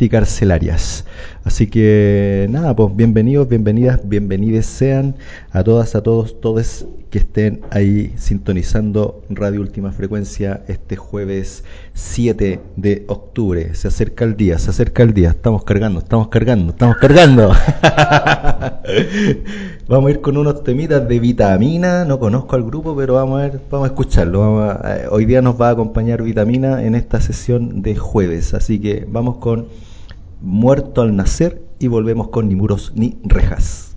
anticarcelarias. Así que nada, pues bienvenidos, bienvenidas, bienvenides sean a todas, a todos, todos que estén ahí sintonizando Radio Última Frecuencia este jueves 7 de octubre. Se acerca el día, se acerca el día. Estamos cargando, estamos cargando, estamos cargando. vamos a ir con unos temitas de vitamina. No conozco al grupo, pero vamos a ver, vamos a escucharlo. Eh, hoy día nos va a acompañar vitamina en esta sesión de jueves. Así que vamos con Muerto al nacer y volvemos con Ni muros ni rejas.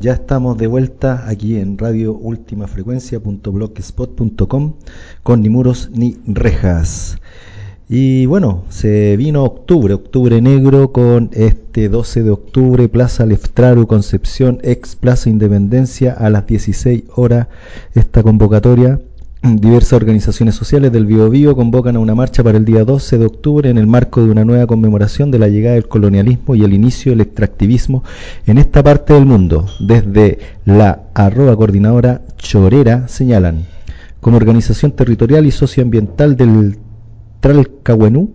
Ya estamos de vuelta aquí en Radio Última Frecuencia.blogspot.com con ni muros ni rejas. Y bueno, se vino octubre, octubre negro con este 12 de octubre, Plaza Leftraru Concepción, ex Plaza Independencia a las 16 horas esta convocatoria Diversas organizaciones sociales del Biobío convocan a una marcha para el día 12 de octubre en el marco de una nueva conmemoración de la llegada del colonialismo y el inicio del extractivismo en esta parte del mundo. Desde la arroba coordinadora Chorera señalan, como organización territorial y socioambiental del Tralcahuenú,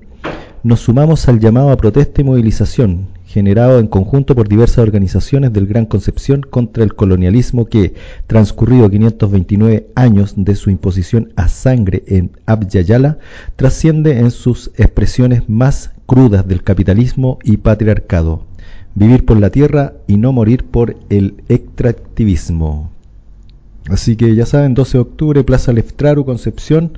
nos sumamos al llamado a protesta y movilización generado en conjunto por diversas organizaciones del Gran Concepción contra el colonialismo que, transcurrido 529 años de su imposición a sangre en Abyayala, trasciende en sus expresiones más crudas del capitalismo y patriarcado. Vivir por la tierra y no morir por el extractivismo. Así que ya saben, 12 de octubre, Plaza Leftraru, Concepción,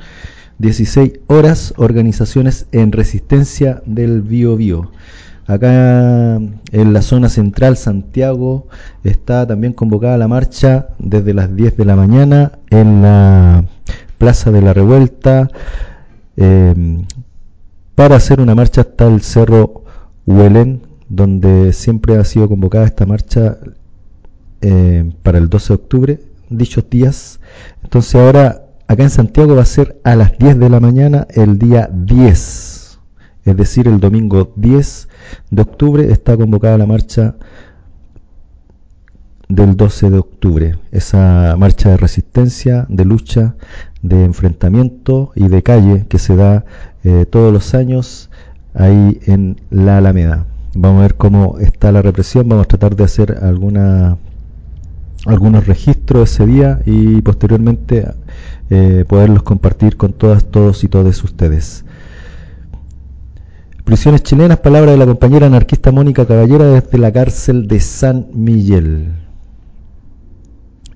16 horas, organizaciones en resistencia del Bio Bio. Acá en la zona central, Santiago, está también convocada la marcha desde las 10 de la mañana en la Plaza de la Revuelta em, para hacer una marcha hasta el Cerro Huelen, donde siempre ha sido convocada esta marcha em, para el 12 de octubre, dichos días. Entonces ahora acá en Santiago va a ser a las 10 de la mañana el día 10, es decir, el domingo 10 de octubre está convocada la marcha del 12 de octubre, esa marcha de resistencia, de lucha, de enfrentamiento y de calle que se da eh, todos los años ahí en la Alameda. Vamos a ver cómo está la represión, vamos a tratar de hacer alguna, algunos registros ese día y posteriormente eh, poderlos compartir con todas, todos y todas ustedes. Prisiones chilenas, palabra de la compañera anarquista Mónica Caballera desde la cárcel de San Miguel.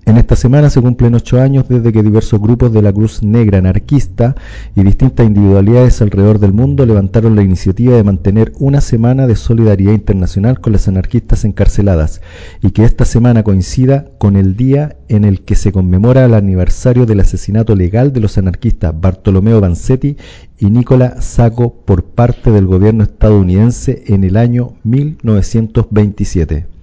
En esta semana se cumplen ocho años desde que diversos grupos de la Cruz Negra anarquista y distintas individualidades alrededor del mundo levantaron la iniciativa de mantener una semana de solidaridad internacional con las anarquistas encarceladas y que esta semana coincida con el día en el que se conmemora el aniversario del asesinato legal de los anarquistas Bartolomeo Vanzetti y Nicola Sacco por parte del gobierno estadounidense en el año 1927.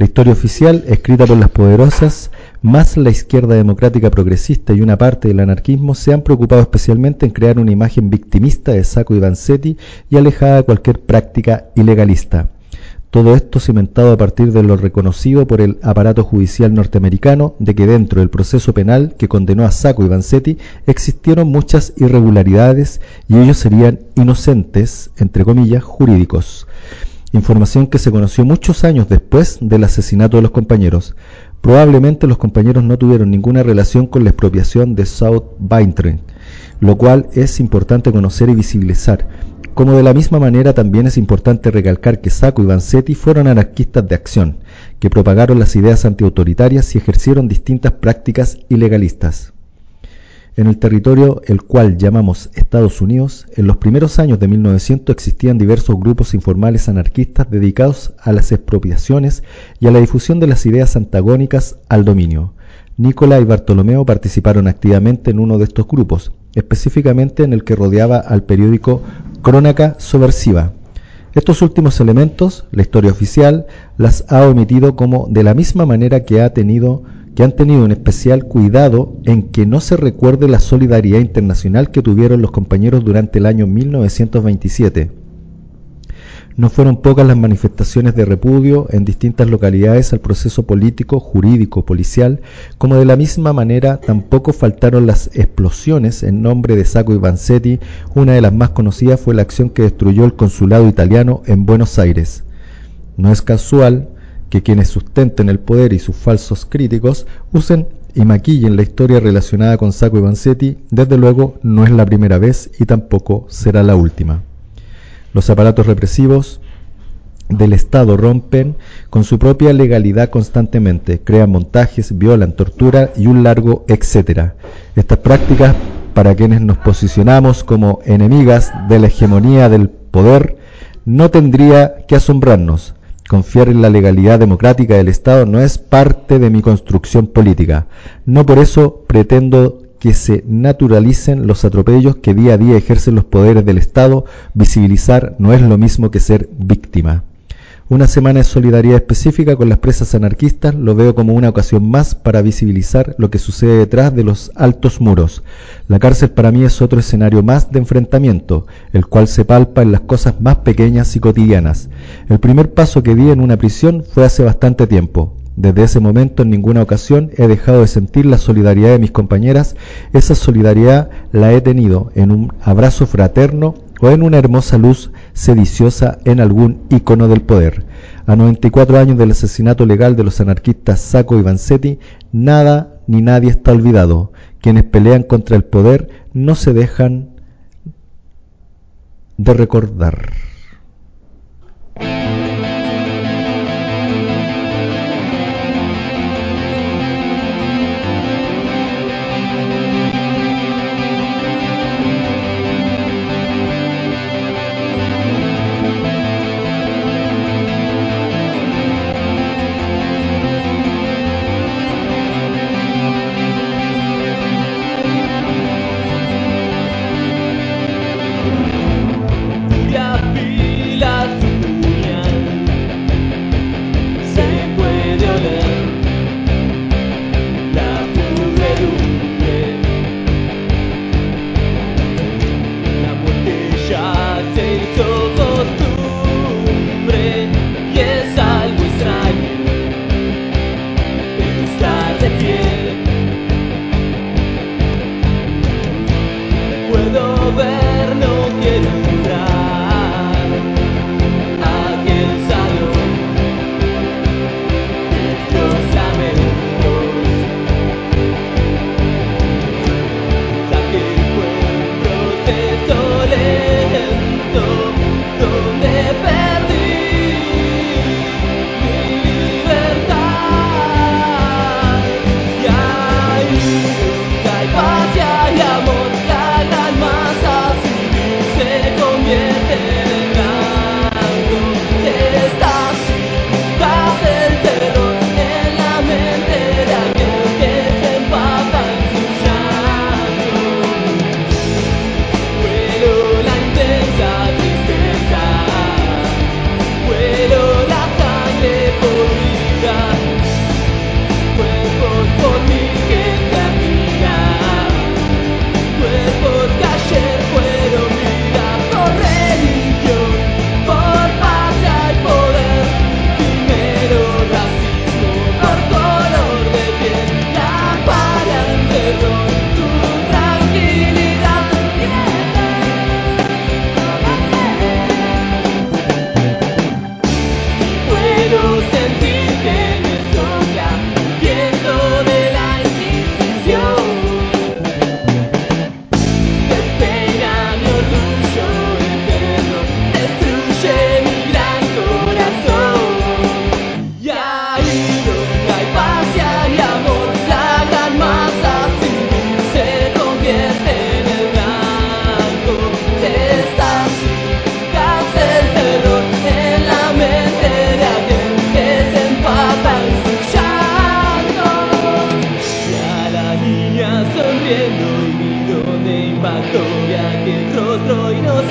La historia oficial, escrita por las poderosas, más la izquierda democrática progresista y una parte del anarquismo se han preocupado especialmente en crear una imagen victimista de Sacco y Vanzetti y alejada de cualquier práctica ilegalista. Todo esto cimentado a partir de lo reconocido por el aparato judicial norteamericano de que dentro del proceso penal que condenó a Sacco y Vanzetti existieron muchas irregularidades y ellos serían inocentes, entre comillas, jurídicos información que se conoció muchos años después del asesinato de los compañeros. Probablemente los compañeros no tuvieron ninguna relación con la expropiación de South Bintring, lo cual es importante conocer y visibilizar. Como de la misma manera también es importante recalcar que Sacco y Vanzetti fueron anarquistas de acción, que propagaron las ideas antiautoritarias y ejercieron distintas prácticas ilegalistas. En el territorio el cual llamamos Estados Unidos, en los primeros años de 1900 existían diversos grupos informales anarquistas dedicados a las expropiaciones y a la difusión de las ideas antagónicas al dominio. Nicola y Bartolomeo participaron activamente en uno de estos grupos, específicamente en el que rodeaba al periódico Crónica Subversiva. Estos últimos elementos, la historia oficial, las ha omitido como de la misma manera que ha tenido que han tenido un especial cuidado en que no se recuerde la solidaridad internacional que tuvieron los compañeros durante el año 1927. No fueron pocas las manifestaciones de repudio en distintas localidades al proceso político, jurídico, policial, como de la misma manera tampoco faltaron las explosiones en nombre de Sacco y Vanzetti. Una de las más conocidas fue la acción que destruyó el consulado italiano en Buenos Aires. No es casual que quienes sustenten el poder y sus falsos críticos usen y maquillen la historia relacionada con Sacco y Vanzetti, desde luego no es la primera vez y tampoco será la última. Los aparatos represivos del Estado rompen con su propia legalidad constantemente, crean montajes, violan, tortura y un largo etcétera. Estas prácticas, para quienes nos posicionamos como enemigas de la hegemonía del poder, no tendría que asombrarnos, Confiar en la legalidad democrática del Estado no es parte de mi construcción política. No por eso pretendo que se naturalicen los atropellos que día a día ejercen los poderes del Estado. Visibilizar no es lo mismo que ser víctima. Una semana de solidaridad específica con las presas anarquistas lo veo como una ocasión más para visibilizar lo que sucede detrás de los altos muros. La cárcel para mí es otro escenario más de enfrentamiento, el cual se palpa en las cosas más pequeñas y cotidianas. El primer paso que di en una prisión fue hace bastante tiempo. Desde ese momento en ninguna ocasión he dejado de sentir la solidaridad de mis compañeras. Esa solidaridad la he tenido en un abrazo fraterno o en una hermosa luz sediciosa en algún icono del poder. A 94 años del asesinato legal de los anarquistas Saco y Vanzetti, nada ni nadie está olvidado. Quienes pelean contra el poder no se dejan de recordar.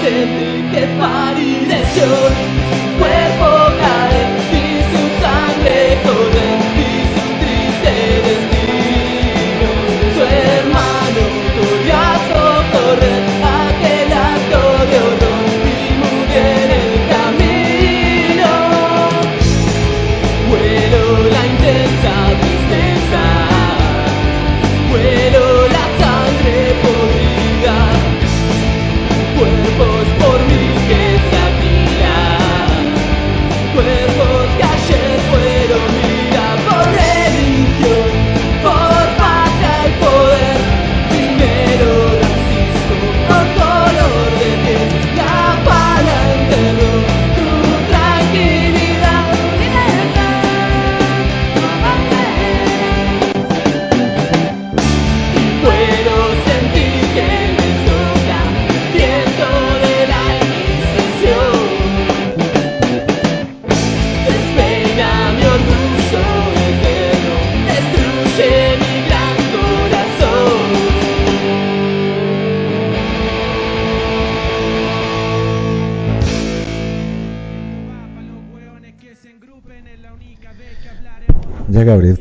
Mí que se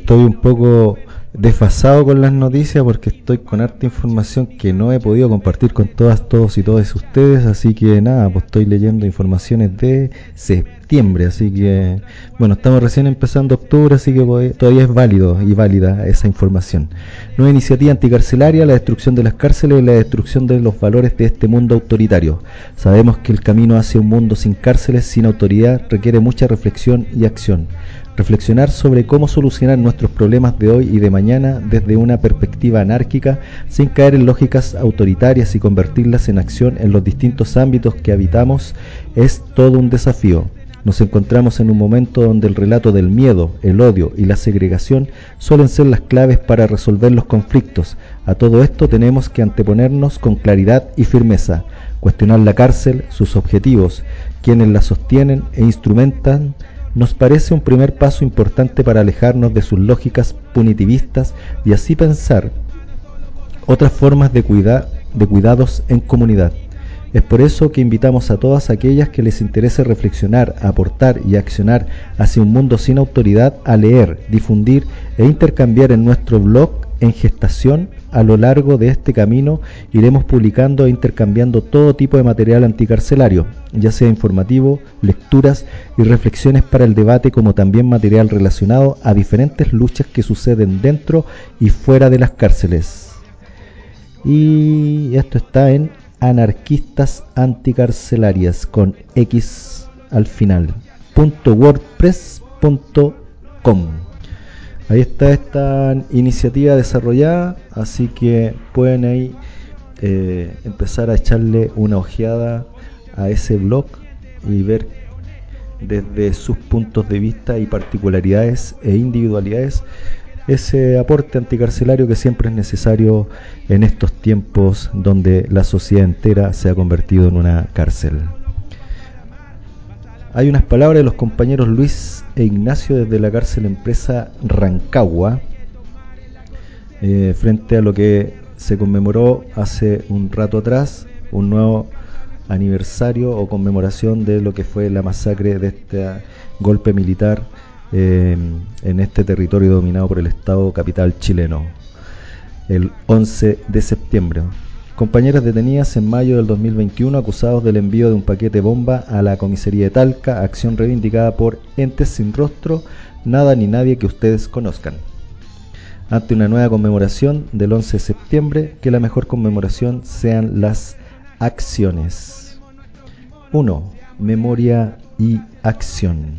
estoy un poco desfasado con las noticias porque estoy con harta información que no he podido compartir con todas, todos y todas ustedes, así que nada, pues estoy leyendo informaciones de septiembre, así que bueno, estamos recién empezando octubre, así que todavía es válido y válida esa información. Nueva iniciativa anticarcelaria, la destrucción de las cárceles y la destrucción de los valores de este mundo autoritario. Sabemos que el camino hacia un mundo sin cárceles, sin autoridad, requiere mucha reflexión y acción reflexionar sobre cómo solucionar nuestros problemas de hoy y de mañana desde una perspectiva anárquica, sin caer en lógicas autoritarias y convertirlas en acción en los distintos ámbitos que habitamos, es todo un desafío. Nos encontramos en un momento donde el relato del miedo, el odio y la segregación suelen ser las claves para resolver los conflictos. A todo esto tenemos que anteponernos con claridad y firmeza, cuestionar la cárcel, sus objetivos, quienes la sostienen e instrumentan nos parece un primer paso importante para alejarnos de sus lógicas punitivistas y así pensar otras formas de, de cuidados en comunidad. Es por eso que invitamos a todas aquellas que les interese reflexionar, aportar y accionar hacia un mundo sin autoridad a leer, difundir e intercambiar en nuestro blog en gestación a lo largo de este camino iremos publicando e intercambiando todo tipo de material anticarcelario, ya sea informativo, lecturas y reflexiones para el debate, como también material relacionado a diferentes luchas que suceden dentro y fuera de las cárceles. Y esto está en anarquistas anticarcelarias con X al final. .wordpress.com Ahí está esta iniciativa desarrollada, así que pueden ahí eh, empezar a echarle una ojeada a ese blog y ver desde sus puntos de vista y particularidades e individualidades ese aporte anticarcelario que siempre es necesario en estos tiempos donde la sociedad entera se ha convertido en una cárcel. Hay unas palabras de los compañeros Luis e Ignacio desde la cárcel empresa Rancagua, eh, frente a lo que se conmemoró hace un rato atrás, un nuevo aniversario o conmemoración de lo que fue la masacre de este golpe militar eh, en este territorio dominado por el Estado capital chileno, el 11 de septiembre compañeras detenidas en mayo del 2021 acusados del envío de un paquete bomba a la comisaría de Talca, acción reivindicada por entes sin rostro, nada ni nadie que ustedes conozcan. Ante una nueva conmemoración del 11 de septiembre, que la mejor conmemoración sean las acciones. 1. Memoria y acción.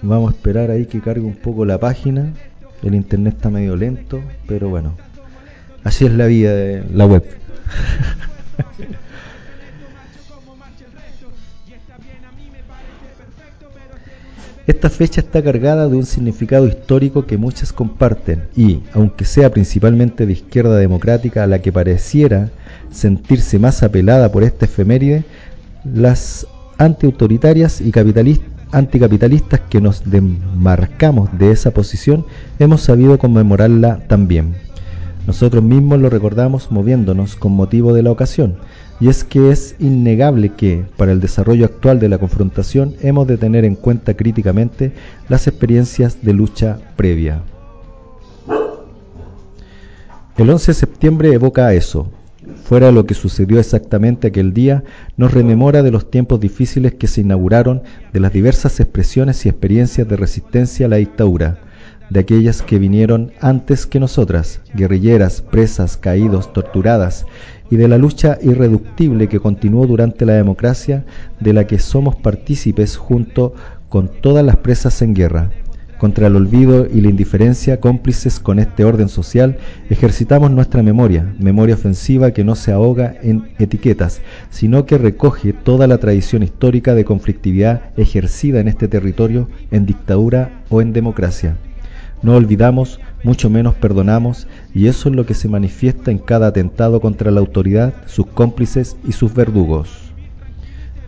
Vamos a esperar ahí que cargue un poco la página. El internet está medio lento, pero bueno, Así es la vida de la web. Esta fecha está cargada de un significado histórico que muchas comparten y, aunque sea principalmente de izquierda democrática a la que pareciera sentirse más apelada por esta efeméride, las antiautoritarias y anticapitalistas que nos demarcamos de esa posición hemos sabido conmemorarla también. Nosotros mismos lo recordamos moviéndonos con motivo de la ocasión, y es que es innegable que, para el desarrollo actual de la confrontación, hemos de tener en cuenta críticamente las experiencias de lucha previa. El 11 de septiembre evoca eso. Fuera lo que sucedió exactamente aquel día, nos rememora de los tiempos difíciles que se inauguraron, de las diversas expresiones y experiencias de resistencia a la dictadura, de aquellas que vinieron antes que nosotras, guerrilleras, presas, caídos, torturadas, y de la lucha irreductible que continuó durante la democracia, de la que somos partícipes junto con todas las presas en guerra. Contra el olvido y la indiferencia, cómplices con este orden social, ejercitamos nuestra memoria, memoria ofensiva que no se ahoga en etiquetas, sino que recoge toda la tradición histórica de conflictividad ejercida en este territorio en dictadura o en democracia. No olvidamos, mucho menos perdonamos, y eso es lo que se manifiesta en cada atentado contra la autoridad, sus cómplices y sus verdugos.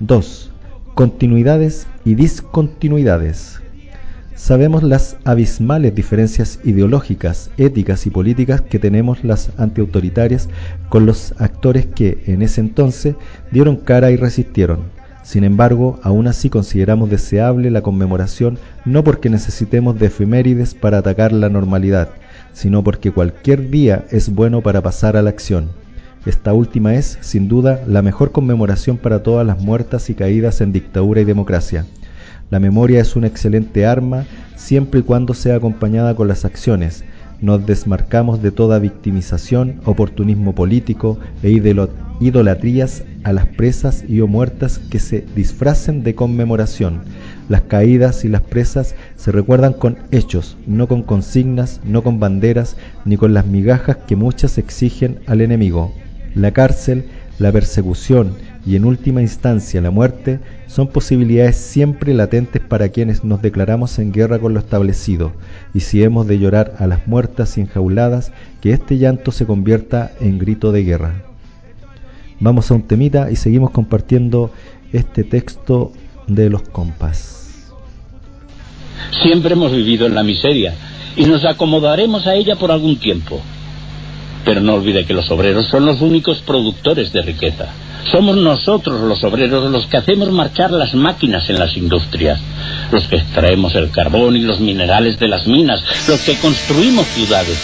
2. Continuidades y discontinuidades. Sabemos las abismales diferencias ideológicas, éticas y políticas que tenemos las antiautoritarias con los actores que en ese entonces dieron cara y resistieron. Sin embargo, aún así consideramos deseable la conmemoración no porque necesitemos de efemérides para atacar la normalidad, sino porque cualquier día es bueno para pasar a la acción. Esta última es, sin duda, la mejor conmemoración para todas las muertas y caídas en dictadura y democracia. La memoria es una excelente arma siempre y cuando sea acompañada con las acciones, nos desmarcamos de toda victimización, oportunismo político e idolatrías a las presas y o muertas que se disfracen de conmemoración. Las caídas y las presas se recuerdan con hechos, no con consignas, no con banderas, ni con las migajas que muchas exigen al enemigo. La cárcel, la persecución y en última instancia la muerte son posibilidades siempre latentes para quienes nos declaramos en guerra con lo establecido, y si hemos de llorar a las muertas y enjauladas, que este llanto se convierta en grito de guerra. Vamos a un temita y seguimos compartiendo este texto de los compas. Siempre hemos vivido en la miseria y nos acomodaremos a ella por algún tiempo. Pero no olvide que los obreros son los únicos productores de riqueza. Somos nosotros los obreros los que hacemos marchar las máquinas en las industrias, los que extraemos el carbón y los minerales de las minas, los que construimos ciudades.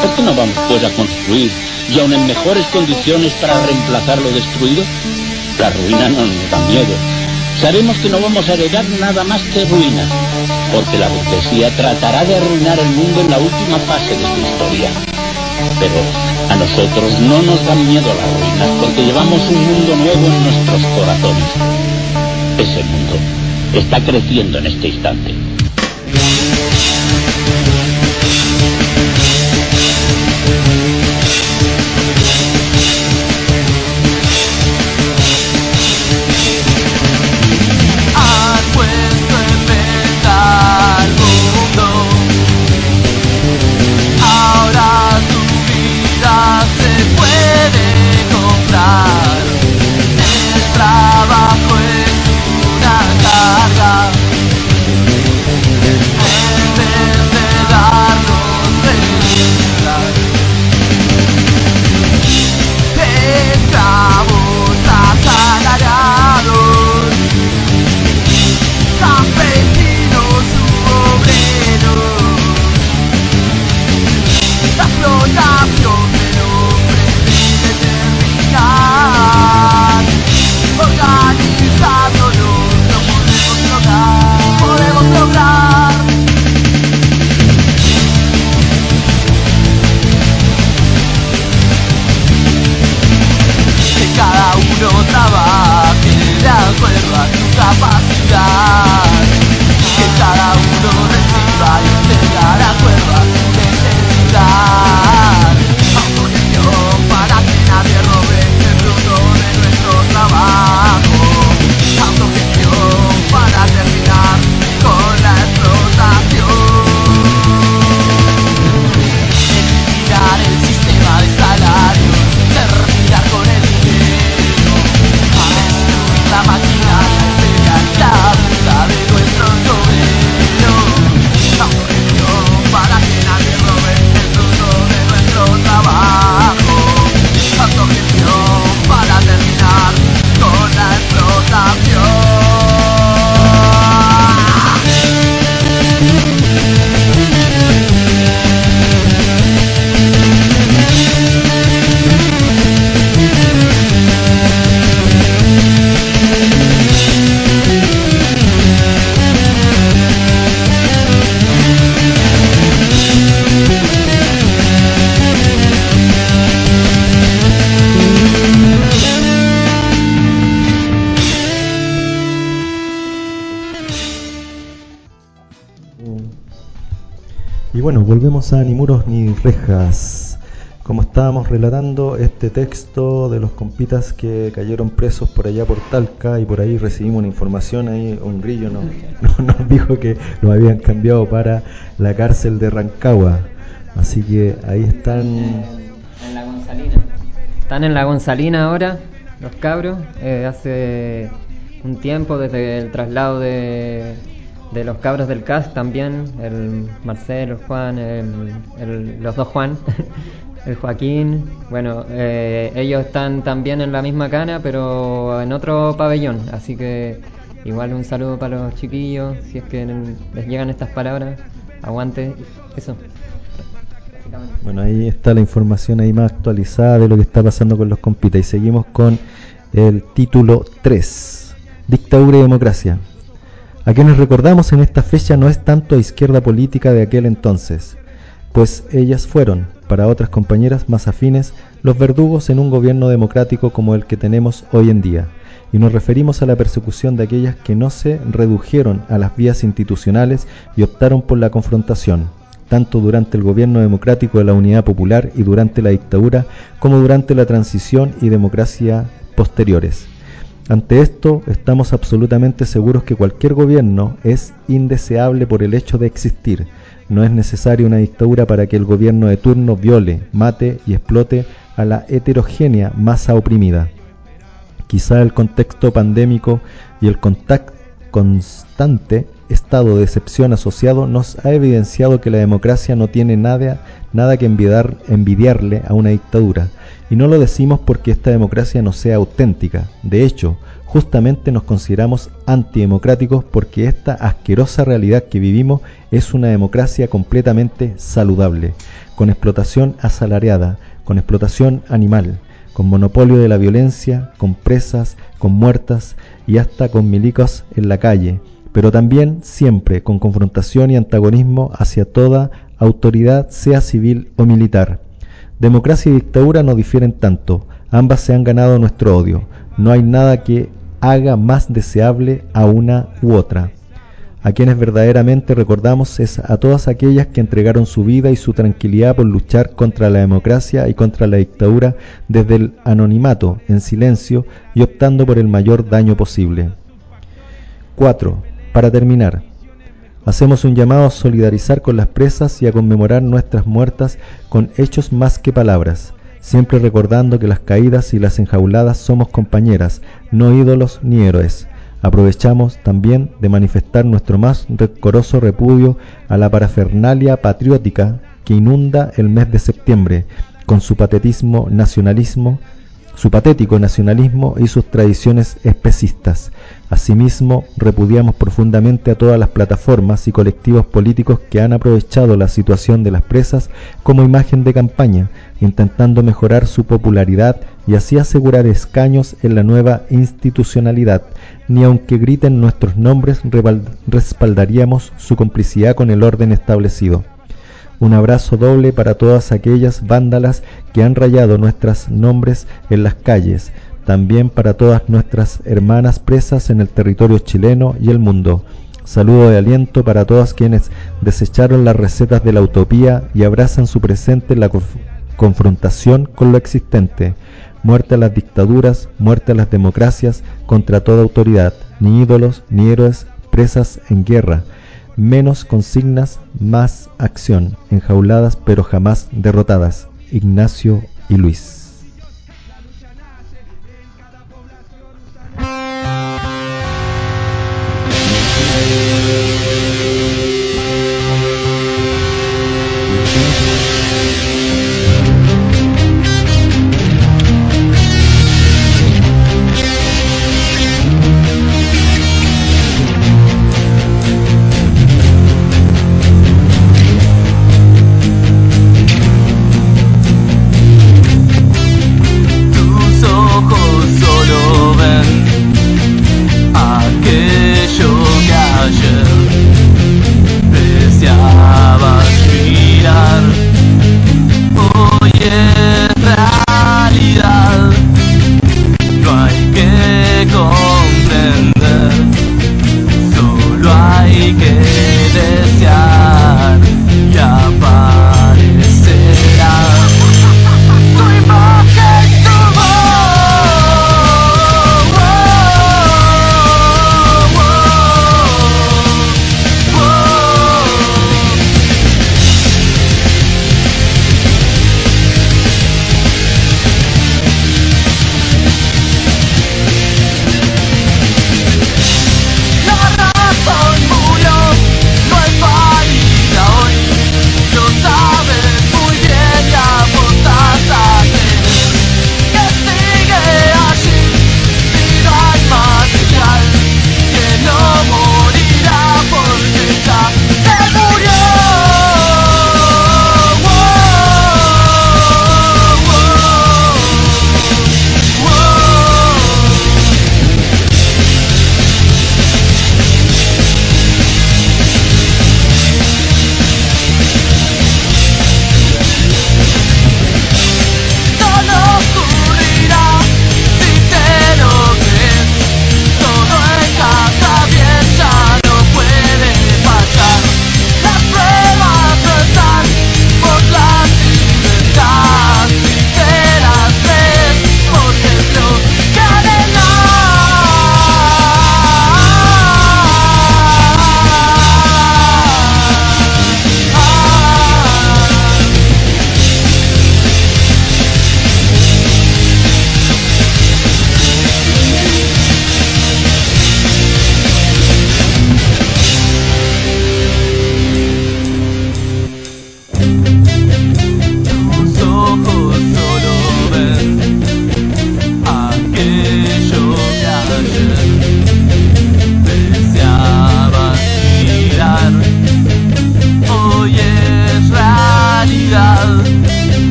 ¿Por qué no vamos pues a construir y aún en mejores condiciones para reemplazar lo destruido? La ruina no nos da miedo. Sabemos que no vamos a heredar nada más que ruina, porque la burguesía tratará de arruinar el mundo en la última fase de su historia. Pero a nosotros no nos dan miedo las ruinas porque llevamos un mundo nuevo en nuestros corazones. Ese mundo está creciendo en este instante. Volvemos Ni muros ni rejas. Como estábamos relatando este texto de los compitas que cayeron presos por allá por Talca y por ahí recibimos una información, ahí un grillo nos, nos dijo que lo habían cambiado para la cárcel de Rancagua. Así que ahí están... En la Gonzalina. Están en la Gonzalina ahora, los cabros. Eh, hace un tiempo desde el traslado de de los cabros del cast también, el Marcelo, Juan, el, los dos Juan, el Joaquín. Bueno, eh, ellos están también en la misma cana, pero en otro pabellón. Así que igual un saludo para los chiquillos, si es que les llegan estas palabras. Aguante, eso. Bueno, ahí está la información ahí más actualizada de lo que está pasando con los compitas. Y seguimos con el título 3, Dictadura y Democracia. A quienes recordamos en esta fecha no es tanto a izquierda política de aquel entonces, pues ellas fueron, para otras compañeras más afines, los verdugos en un gobierno democrático como el que tenemos hoy en día, y nos referimos a la persecución de aquellas que no se redujeron a las vías institucionales y optaron por la confrontación, tanto durante el gobierno democrático de la Unidad Popular y durante la dictadura, como durante la transición y democracia posteriores. Ante esto, estamos absolutamente seguros que cualquier gobierno es indeseable por el hecho de existir. No es necesaria una dictadura para que el gobierno de turno viole, mate y explote a la heterogénea masa oprimida. Quizá el contexto pandémico y el constante estado de excepción asociado nos ha evidenciado que la democracia no tiene nada, nada que envidiarle a una dictadura. Y no lo decimos porque esta democracia no sea auténtica. De hecho, justamente nos consideramos antidemocráticos porque esta asquerosa realidad que vivimos es una democracia completamente saludable, con explotación asalariada, con explotación animal, con monopolio de la violencia, con presas, con muertas y hasta con milicos en la calle, pero también siempre con confrontación y antagonismo hacia toda autoridad, sea civil o militar. Democracia y dictadura no difieren tanto, ambas se han ganado nuestro odio. No hay nada que haga más deseable a una u otra. A quienes verdaderamente recordamos es a todas aquellas que entregaron su vida y su tranquilidad por luchar contra la democracia y contra la dictadura desde el anonimato, en silencio y optando por el mayor daño posible. 4. Para terminar, hacemos un llamado a solidarizar con las presas y a conmemorar nuestras muertas con hechos más que palabras, siempre recordando que las caídas y las enjauladas somos compañeras, no ídolos ni héroes. Aprovechamos también de manifestar nuestro más recoroso repudio a la parafernalia patriótica que inunda el mes de septiembre con su patetismo nacionalismo, su patético nacionalismo y sus tradiciones especistas. Asimismo, repudiamos profundamente a todas las plataformas y colectivos políticos que han aprovechado la situación de las presas como imagen de campaña, intentando mejorar su popularidad y así asegurar escaños en la nueva institucionalidad. Ni aunque griten nuestros nombres respaldaríamos su complicidad con el orden establecido. Un abrazo doble para todas aquellas vándalas que han rayado nuestros nombres en las calles, también para todas nuestras hermanas presas en el territorio chileno y el mundo. Saludo de aliento para todas quienes desecharon las recetas de la utopía y abrazan su presente en la confrontación con lo existente. Muerte a las dictaduras, muerte a las democracias, contra toda autoridad, ni ídolos, ni héroes, presas en guerra menos consignas, más acción, enjauladas pero jamás derrotadas. Ignacio y Luis.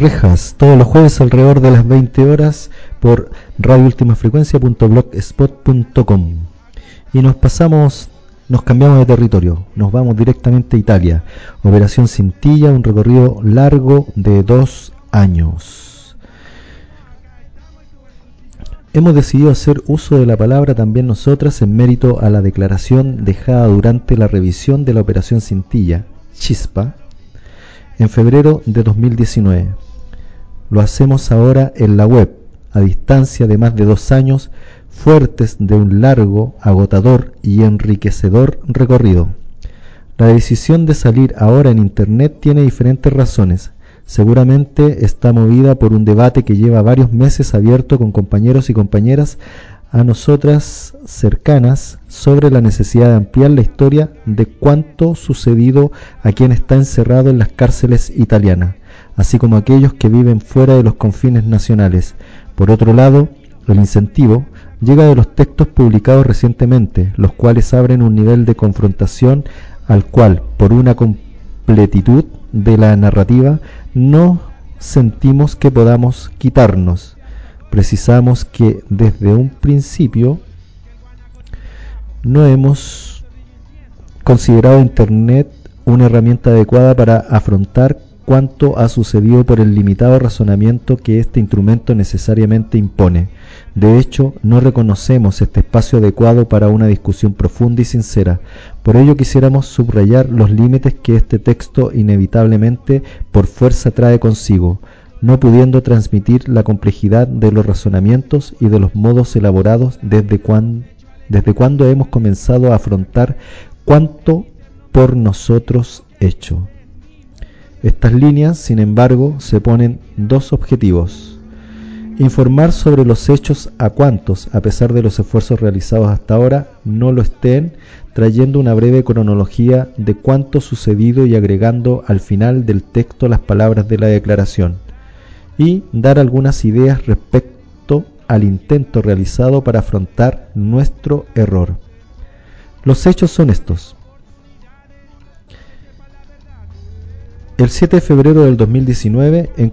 Rejas, todos los jueves alrededor de las 20 horas por radioultimafrecuencia.blogspot.com. Y nos pasamos, nos cambiamos de territorio, nos vamos directamente a Italia. Operación Cintilla, un recorrido largo de dos años. Hemos decidido hacer uso de la palabra también nosotras en mérito a la declaración dejada durante la revisión de la Operación Cintilla, Chispa, en febrero de 2019. Lo hacemos ahora en la web, a distancia de más de dos años, fuertes de un largo, agotador y enriquecedor recorrido. La decisión de salir ahora en Internet tiene diferentes razones. Seguramente está movida por un debate que lleva varios meses abierto con compañeros y compañeras a nosotras cercanas sobre la necesidad de ampliar la historia de cuánto sucedido a quien está encerrado en las cárceles italianas, así como aquellos que viven fuera de los confines nacionales. Por otro lado, el incentivo llega de los textos publicados recientemente, los cuales abren un nivel de confrontación al cual, por una completitud de la narrativa, no sentimos que podamos quitarnos precisamos que desde un principio no hemos considerado Internet una herramienta adecuada para afrontar cuanto ha sucedido por el limitado razonamiento que este instrumento necesariamente impone. De hecho, no reconocemos este espacio adecuado para una discusión profunda y sincera. Por ello quisiéramos subrayar los límites que este texto inevitablemente por fuerza trae consigo no pudiendo transmitir la complejidad de los razonamientos y de los modos elaborados desde, cuando desde cuando hemos comenzado a afrontar cuánto por nosotros hecho. Estas líneas, sin embargo, se ponen dos objetivos. Informar sobre los hechos a cuantos, a pesar de los esfuerzos realizados hasta ahora, no lo estén, trayendo una breve cronología de cuánto sucedido y agregando al final del texto las palabras de la declaración y dar algunas ideas respecto al intento realizado para afrontar nuestro error. Los hechos son estos. El 7 de febrero del 2019, en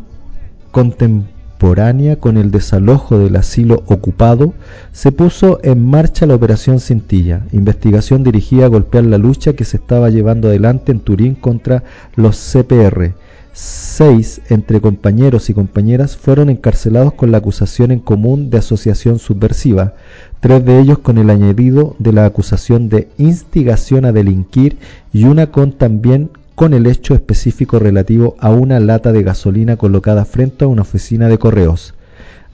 contemporánea con el desalojo del asilo ocupado, se puso en marcha la Operación Cintilla, investigación dirigida a golpear la lucha que se estaba llevando adelante en Turín contra los CPR, Seis entre compañeros y compañeras fueron encarcelados con la acusación en común de asociación subversiva. tres de ellos con el añadido de la acusación de instigación a delinquir y una con también con el hecho específico relativo a una lata de gasolina colocada frente a una oficina de correos.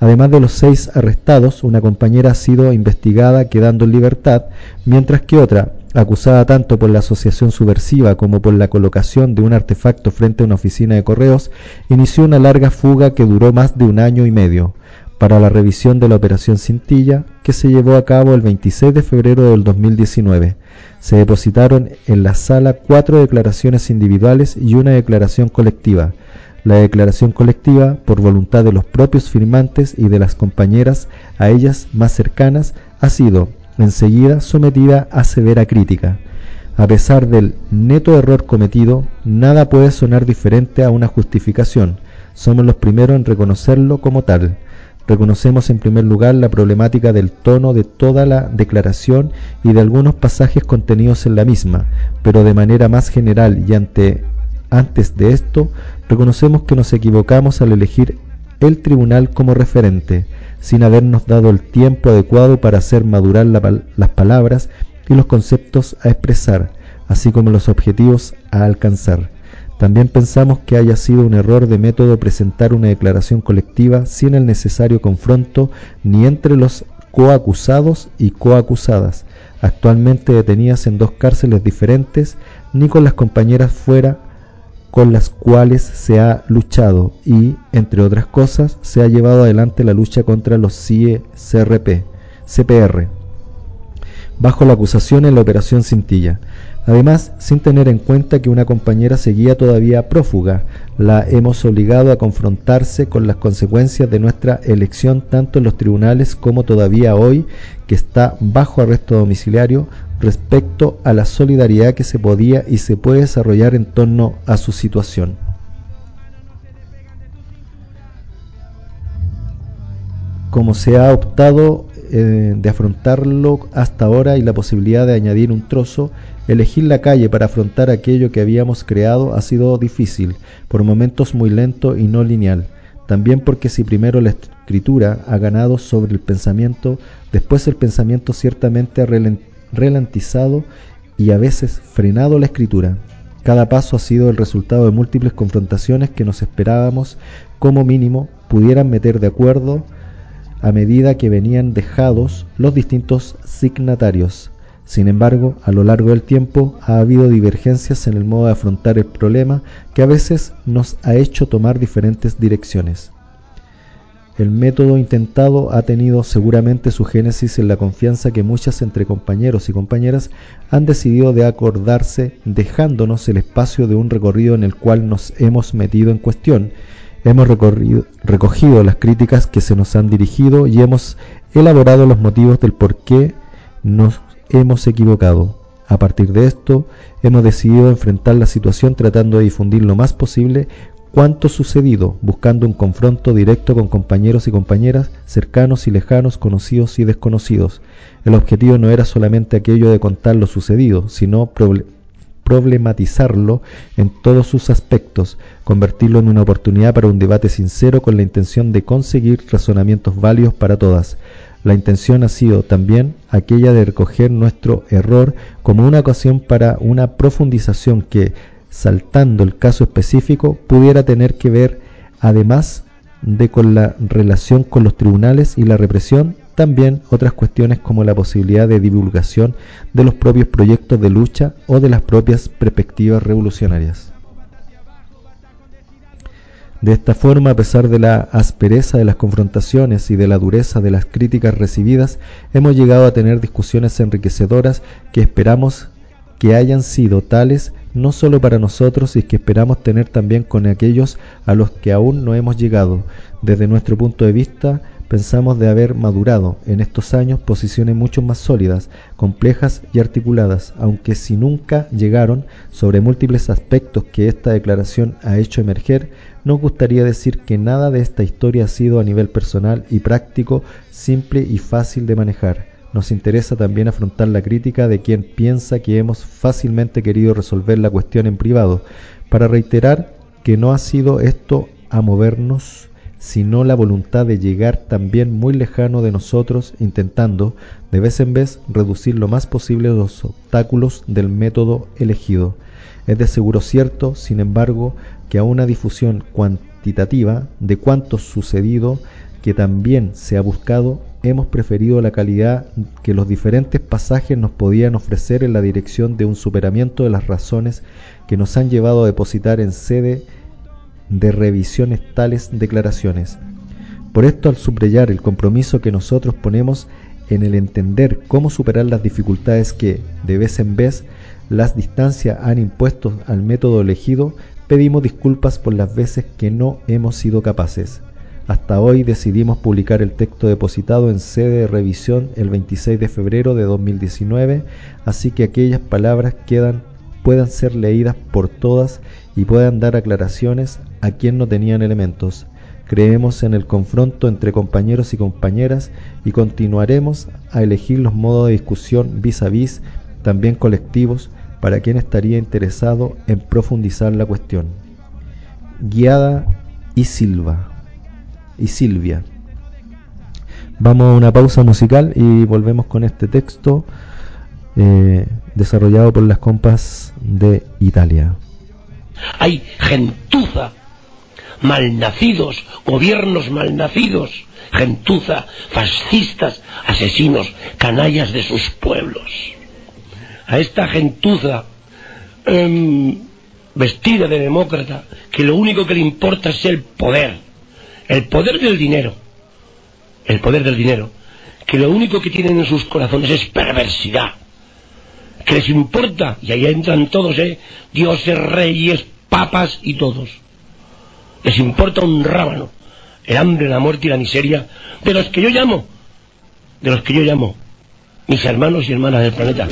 Además de los seis arrestados, una compañera ha sido investigada quedando en libertad, mientras que otra, acusada tanto por la asociación subversiva como por la colocación de un artefacto frente a una oficina de correos, inició una larga fuga que duró más de un año y medio para la revisión de la operación Cintilla que se llevó a cabo el 26 de febrero del 2019. Se depositaron en la sala cuatro declaraciones individuales y una declaración colectiva. La declaración colectiva, por voluntad de los propios firmantes y de las compañeras a ellas más cercanas, ha sido enseguida sometida a severa crítica. A pesar del neto error cometido, nada puede sonar diferente a una justificación. Somos los primeros en reconocerlo como tal. Reconocemos en primer lugar la problemática del tono de toda la declaración y de algunos pasajes contenidos en la misma, pero de manera más general y ante, antes de esto, reconocemos que nos equivocamos al elegir el tribunal como referente, sin habernos dado el tiempo adecuado para hacer madurar las palabras y los conceptos a expresar, así como los objetivos a alcanzar. También pensamos que haya sido un error de método presentar una declaración colectiva sin el necesario confronto ni entre los coacusados y coacusadas, actualmente detenidas en dos cárceles diferentes, ni con las compañeras fuera con las cuales se ha luchado y, entre otras cosas, se ha llevado adelante la lucha contra los CIE CRP, CPR, bajo la acusación en la Operación Cintilla. Además, sin tener en cuenta que una compañera seguía todavía prófuga, la hemos obligado a confrontarse con las consecuencias de nuestra elección tanto en los tribunales como todavía hoy, que está bajo arresto domiciliario, respecto a la solidaridad que se podía y se puede desarrollar en torno a su situación. Como se ha optado eh, de afrontarlo hasta ahora y la posibilidad de añadir un trozo, Elegir la calle para afrontar aquello que habíamos creado ha sido difícil, por momentos muy lento y no lineal. También porque si primero la escritura ha ganado sobre el pensamiento, después el pensamiento ciertamente ha ralentizado y a veces frenado la escritura. Cada paso ha sido el resultado de múltiples confrontaciones que nos esperábamos como mínimo pudieran meter de acuerdo a medida que venían dejados los distintos signatarios. Sin embargo, a lo largo del tiempo ha habido divergencias en el modo de afrontar el problema que a veces nos ha hecho tomar diferentes direcciones. El método intentado ha tenido seguramente su génesis en la confianza que muchas entre compañeros y compañeras han decidido de acordarse dejándonos el espacio de un recorrido en el cual nos hemos metido en cuestión, hemos recogido las críticas que se nos han dirigido y hemos elaborado los motivos del por qué nos hemos equivocado. A partir de esto, hemos decidido enfrentar la situación tratando de difundir lo más posible cuanto sucedido, buscando un confronto directo con compañeros y compañeras cercanos y lejanos, conocidos y desconocidos. El objetivo no era solamente aquello de contar lo sucedido, sino problematizarlo en todos sus aspectos, convertirlo en una oportunidad para un debate sincero con la intención de conseguir razonamientos válidos para todas. La intención ha sido también aquella de recoger nuestro error como una ocasión para una profundización que, saltando el caso específico, pudiera tener que ver, además de con la relación con los tribunales y la represión, también otras cuestiones como la posibilidad de divulgación de los propios proyectos de lucha o de las propias perspectivas revolucionarias. De esta forma, a pesar de la aspereza de las confrontaciones y de la dureza de las críticas recibidas, hemos llegado a tener discusiones enriquecedoras que esperamos que hayan sido tales no solo para nosotros y que esperamos tener también con aquellos a los que aún no hemos llegado. Desde nuestro punto de vista, pensamos de haber madurado en estos años posiciones mucho más sólidas, complejas y articuladas, aunque si nunca llegaron sobre múltiples aspectos que esta declaración ha hecho emerger, nos gustaría decir que nada de esta historia ha sido a nivel personal y práctico simple y fácil de manejar. Nos interesa también afrontar la crítica de quien piensa que hemos fácilmente querido resolver la cuestión en privado, para reiterar que no ha sido esto a movernos sino la voluntad de llegar también muy lejano de nosotros, intentando, de vez en vez, reducir lo más posible los obstáculos del método elegido. Es de seguro cierto, sin embargo, que a una difusión cuantitativa de cuanto sucedido que también se ha buscado, hemos preferido la calidad que los diferentes pasajes nos podían ofrecer en la dirección de un superamiento de las razones que nos han llevado a depositar en sede de revisiones tales declaraciones. Por esto, al subrayar el compromiso que nosotros ponemos en el entender cómo superar las dificultades que, de vez en vez, las distancias han impuesto al método elegido, pedimos disculpas por las veces que no hemos sido capaces. Hasta hoy decidimos publicar el texto depositado en sede de revisión el 26 de febrero de 2019, así que aquellas palabras quedan, puedan ser leídas por todas y puedan dar aclaraciones a quien no tenían elementos. Creemos en el confronto entre compañeros y compañeras y continuaremos a elegir los modos de discusión vis a vis, también colectivos, para quien estaría interesado en profundizar la cuestión. Guiada y Silva y Silvia. Vamos a una pausa musical y volvemos con este texto eh, desarrollado por las compas de Italia. Hay gentuza, malnacidos, gobiernos malnacidos, gentuza, fascistas, asesinos, canallas de sus pueblos. A esta gentuza em, vestida de demócrata, que lo único que le importa es el poder, el poder del dinero, el poder del dinero, que lo único que tienen en sus corazones es perversidad, que les importa, y ahí entran todos, ¿eh? dioses, reyes, papas y todos. Les importa un rábano el hambre, la muerte y la miseria de los que yo llamo, de los que yo llamo mis hermanos y hermanas del planeta.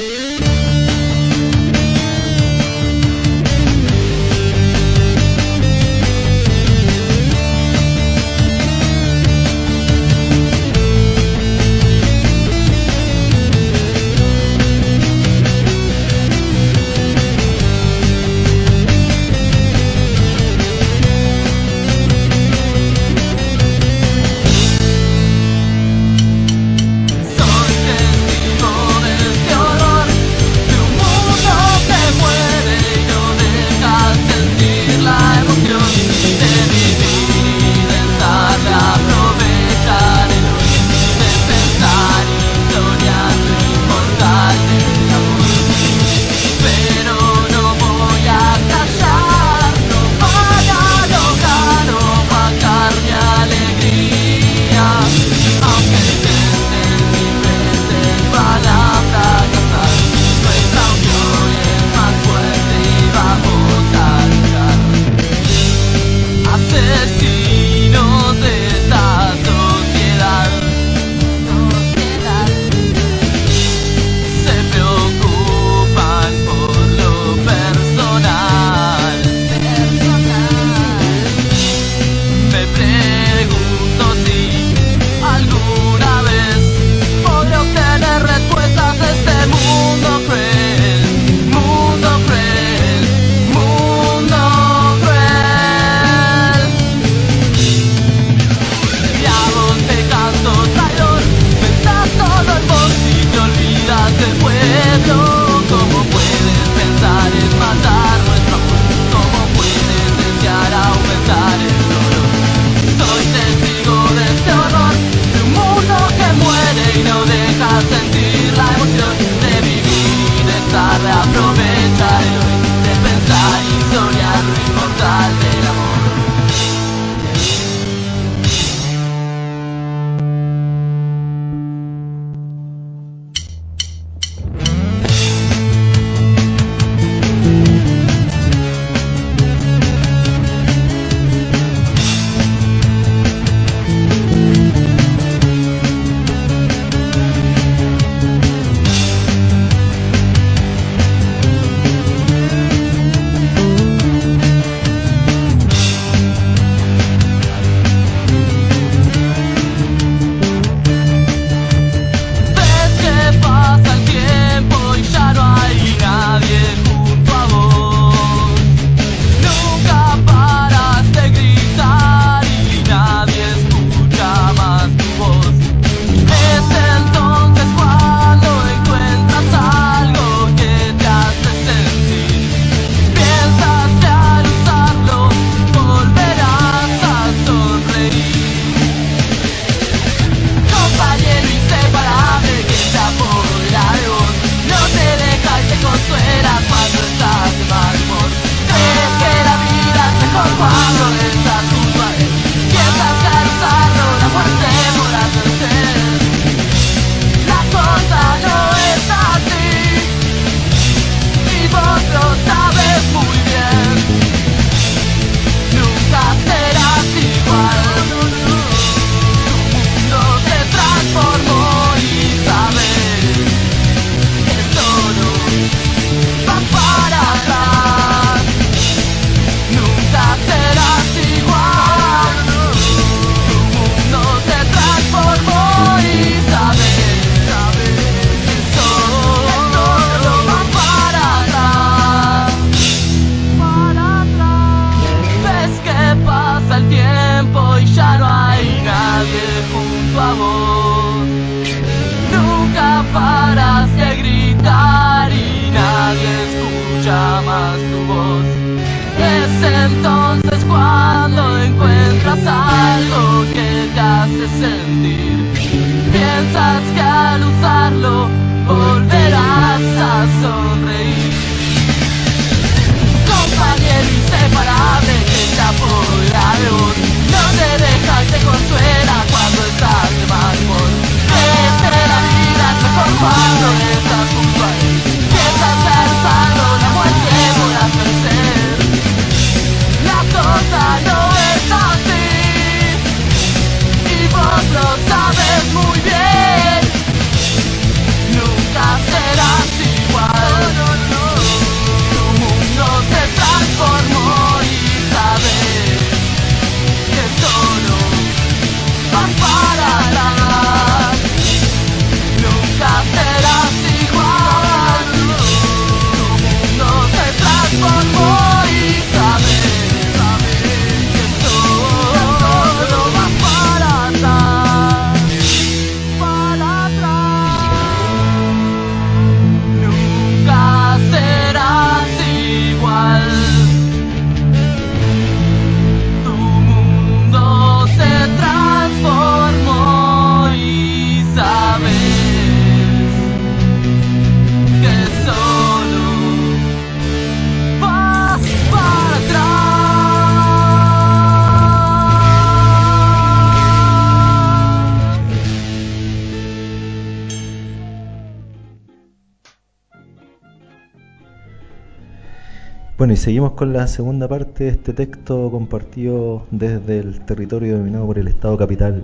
Seguimos con la segunda parte de este texto compartido desde el territorio dominado por el Estado capital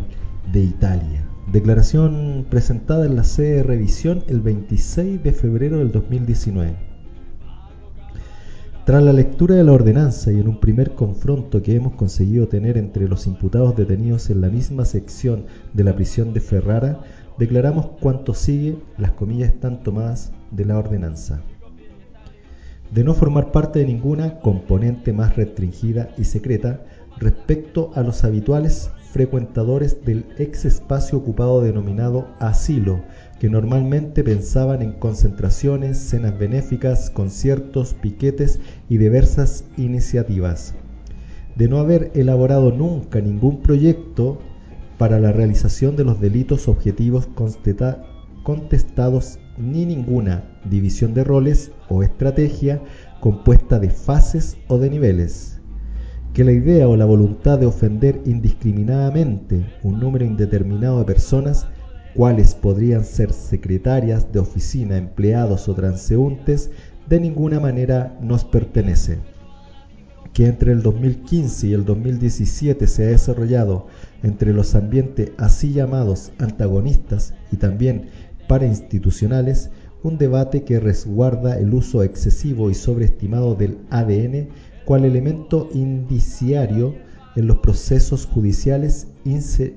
de Italia. Declaración presentada en la sede de revisión el 26 de febrero del 2019. Tras la lectura de la ordenanza y en un primer confronto que hemos conseguido tener entre los imputados detenidos en la misma sección de la prisión de Ferrara, declaramos cuanto sigue, las comillas están tomadas de la ordenanza de no formar parte de ninguna componente más restringida y secreta respecto a los habituales frecuentadores del ex espacio ocupado denominado asilo, que normalmente pensaban en concentraciones, cenas benéficas, conciertos, piquetes y diversas iniciativas. De no haber elaborado nunca ningún proyecto para la realización de los delitos objetivos contestados ni ninguna división de roles o estrategia compuesta de fases o de niveles. Que la idea o la voluntad de ofender indiscriminadamente un número indeterminado de personas, cuales podrían ser secretarias de oficina, empleados o transeúntes, de ninguna manera nos pertenece que entre el 2015 y el 2017 se ha desarrollado entre los ambientes así llamados antagonistas y también parainstitucionales un debate que resguarda el uso excesivo y sobreestimado del ADN cual elemento indiciario en los procesos judiciales inse-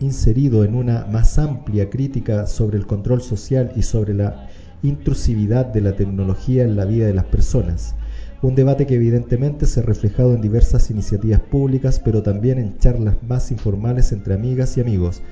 inserido en una más amplia crítica sobre el control social y sobre la intrusividad de la tecnología en la vida de las personas. Un debate que evidentemente se ha reflejado en diversas iniciativas públicas, pero también en charlas más informales entre amigas y amigos.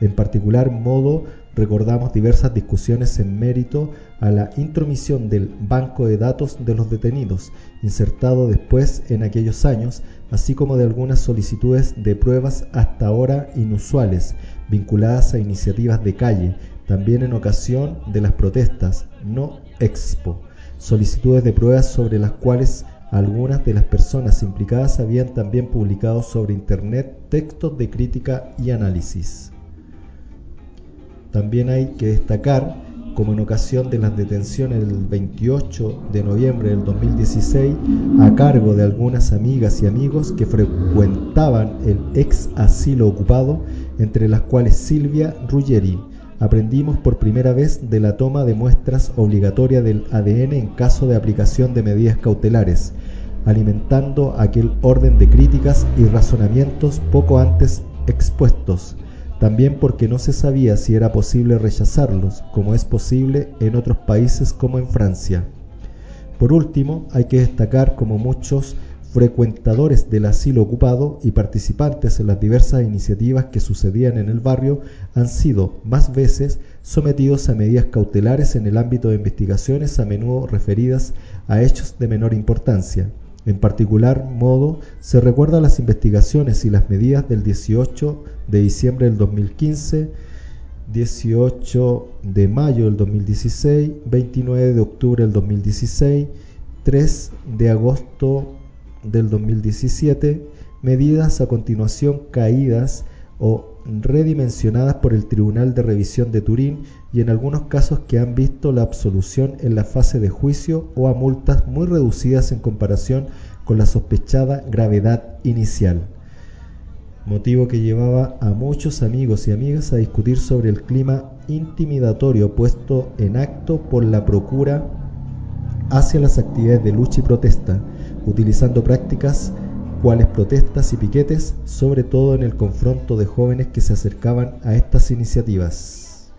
En particular modo, recordamos diversas discusiones en mérito a la intromisión del banco de datos de los detenidos, insertado después en aquellos años, así como de algunas solicitudes de pruebas hasta ahora inusuales, vinculadas a iniciativas de calle, también en ocasión de las protestas, no expo, solicitudes de pruebas sobre las cuales algunas de las personas implicadas habían también publicado sobre Internet textos de crítica y análisis. También hay que destacar, como en ocasión de las detenciones del 28 de noviembre del 2016, a cargo de algunas amigas y amigos que frecuentaban el ex asilo ocupado, entre las cuales Silvia Ruggeri, aprendimos por primera vez de la toma de muestras obligatoria del ADN en caso de aplicación de medidas cautelares, alimentando aquel orden de críticas y razonamientos poco antes expuestos también porque no se sabía si era posible rechazarlos, como es posible en otros países como en Francia. Por último, hay que destacar como muchos frecuentadores del asilo ocupado y participantes en las diversas iniciativas que sucedían en el barrio han sido, más veces, sometidos a medidas cautelares en el ámbito de investigaciones a menudo referidas a hechos de menor importancia. En particular modo, se recuerda las investigaciones y las medidas del 18 de diciembre del 2015 18 de mayo del 2016, 29 de octubre del 2016, 3 de agosto del 2017, medidas a continuación caídas o redimensionadas por el Tribunal de Revisión de Turín y en algunos casos que han visto la absolución en la fase de juicio o a multas muy reducidas en comparación con la sospechada gravedad inicial. Motivo que llevaba a muchos amigos y amigas a discutir sobre el clima intimidatorio puesto en acto por la Procura hacia las actividades de lucha y protesta, utilizando prácticas cuales protestas y piquetes, sobre todo en el confronto de jóvenes que se acercaban a estas iniciativas.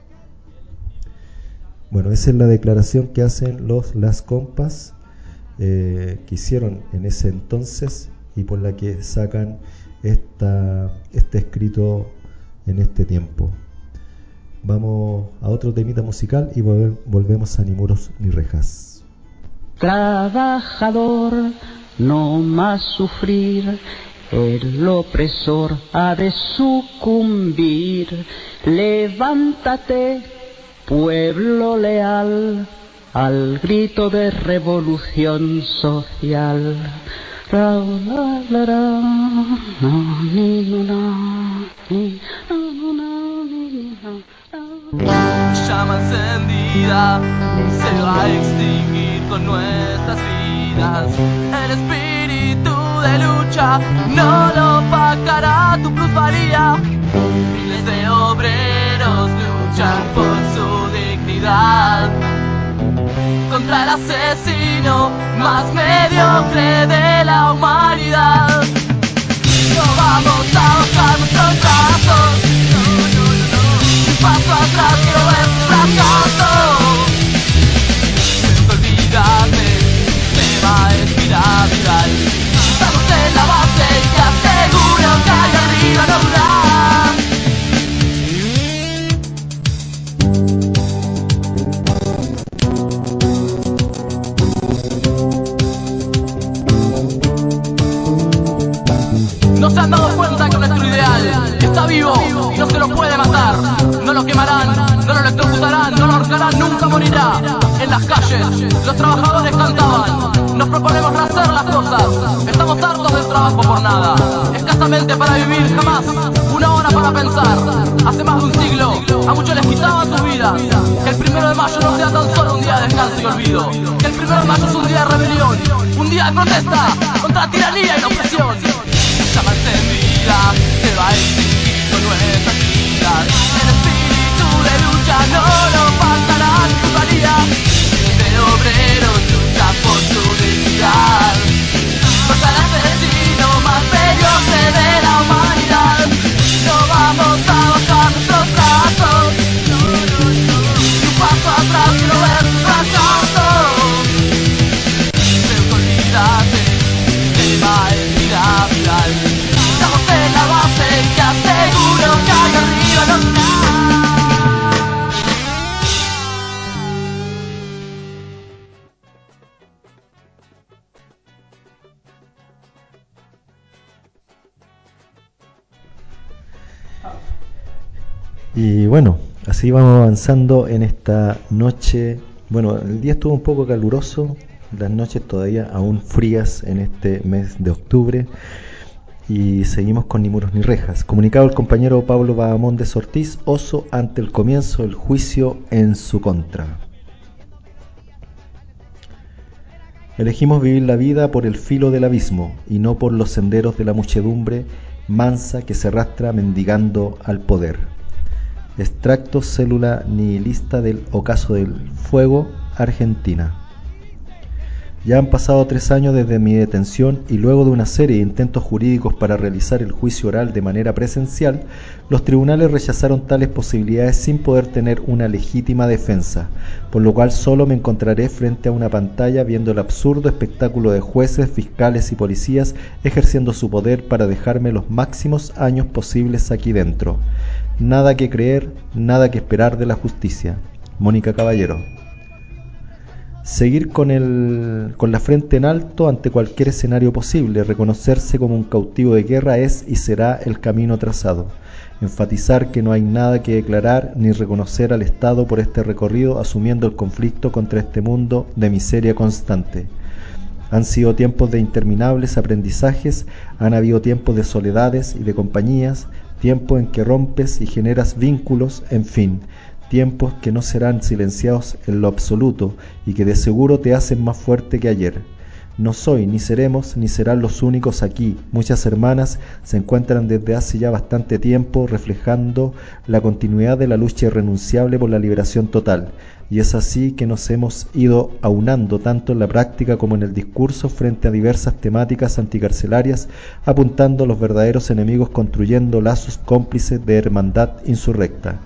Bueno, esa es la declaración que hacen los Las Compas, eh, que hicieron en ese entonces y por la que sacan esta, este escrito en este tiempo. Vamos a otro temita musical y volve- volvemos a Ni muros ni rejas. Trabajador, no más sufrir, el opresor ha de sucumbir. Levántate, pueblo leal, al grito de revolución social. Llama encendida se va a extinguir con nuestras vidas. El espíritu de lucha no lo pagará tu plusvalía. Miles de obreros luchan por su dignidad contra el asesino más mediocre de la humanidad. No vamos a bajar nuestros brazos. Paso atrás quiero ver fracaso. Está vivo no se lo puede matar. No lo quemarán, no lo electrocutarán, no lo ahorcarán, nunca morirá. En las calles, los trabajadores cantaban. Nos proponemos rehacer las cosas. Estamos hartos del trabajo por nada. Escasamente para vivir, jamás. Una hora para pensar. Hace más de un siglo, a muchos les quitaban sus vidas. Que el primero de mayo no sea tan solo un día de descanso y olvido. Que el primero de mayo es un día de rebelión. Un día de protesta contra tiranía y la opresión llama encendida se va a extinguir con nuestras vidas. El espíritu de lucha no lo faltará en tu valía. Miles de obreros luchan por su dignidad. Contra el asesino más mediocre de la Y bueno, así vamos avanzando en esta noche. Bueno, el día estuvo un poco caluroso, las noches todavía aún frías en este mes de octubre. Y seguimos con Ni muros ni rejas. Comunicado el compañero Pablo Bahamondes Ortiz, oso ante el comienzo del juicio en su contra. Elegimos vivir la vida por el filo del abismo y no por los senderos de la muchedumbre mansa que se arrastra mendigando al poder. Extracto célula nihilista del ocaso del fuego, Argentina. Ya han pasado tres años desde mi detención y luego de una serie de intentos jurídicos para realizar el juicio oral de manera presencial, los tribunales rechazaron tales posibilidades sin poder tener una legítima defensa, por lo cual solo me encontraré frente a una pantalla viendo el absurdo espectáculo de jueces, fiscales y policías ejerciendo su poder para dejarme los máximos años posibles aquí dentro. Nada que creer, nada que esperar de la justicia. Mónica Caballero. Seguir con, el, con la frente en alto ante cualquier escenario posible, reconocerse como un cautivo de guerra es y será el camino trazado. enfatizar que no hay nada que declarar ni reconocer al Estado por este recorrido asumiendo el conflicto contra este mundo de miseria constante. Han sido tiempos de interminables aprendizajes, han habido tiempos de soledades y de compañías, tiempos en que rompes y generas vínculos, en fin, tiempos que no serán silenciados en lo absoluto y que de seguro te hacen más fuerte que ayer. No soy, ni seremos, ni serán los únicos aquí. Muchas hermanas se encuentran desde hace ya bastante tiempo reflejando la continuidad de la lucha irrenunciable por la liberación total. Y es así que nos hemos ido aunando tanto en la práctica como en el discurso frente a diversas temáticas anticarcelarias, apuntando a los verdaderos enemigos, construyendo lazos cómplices de hermandad insurrecta.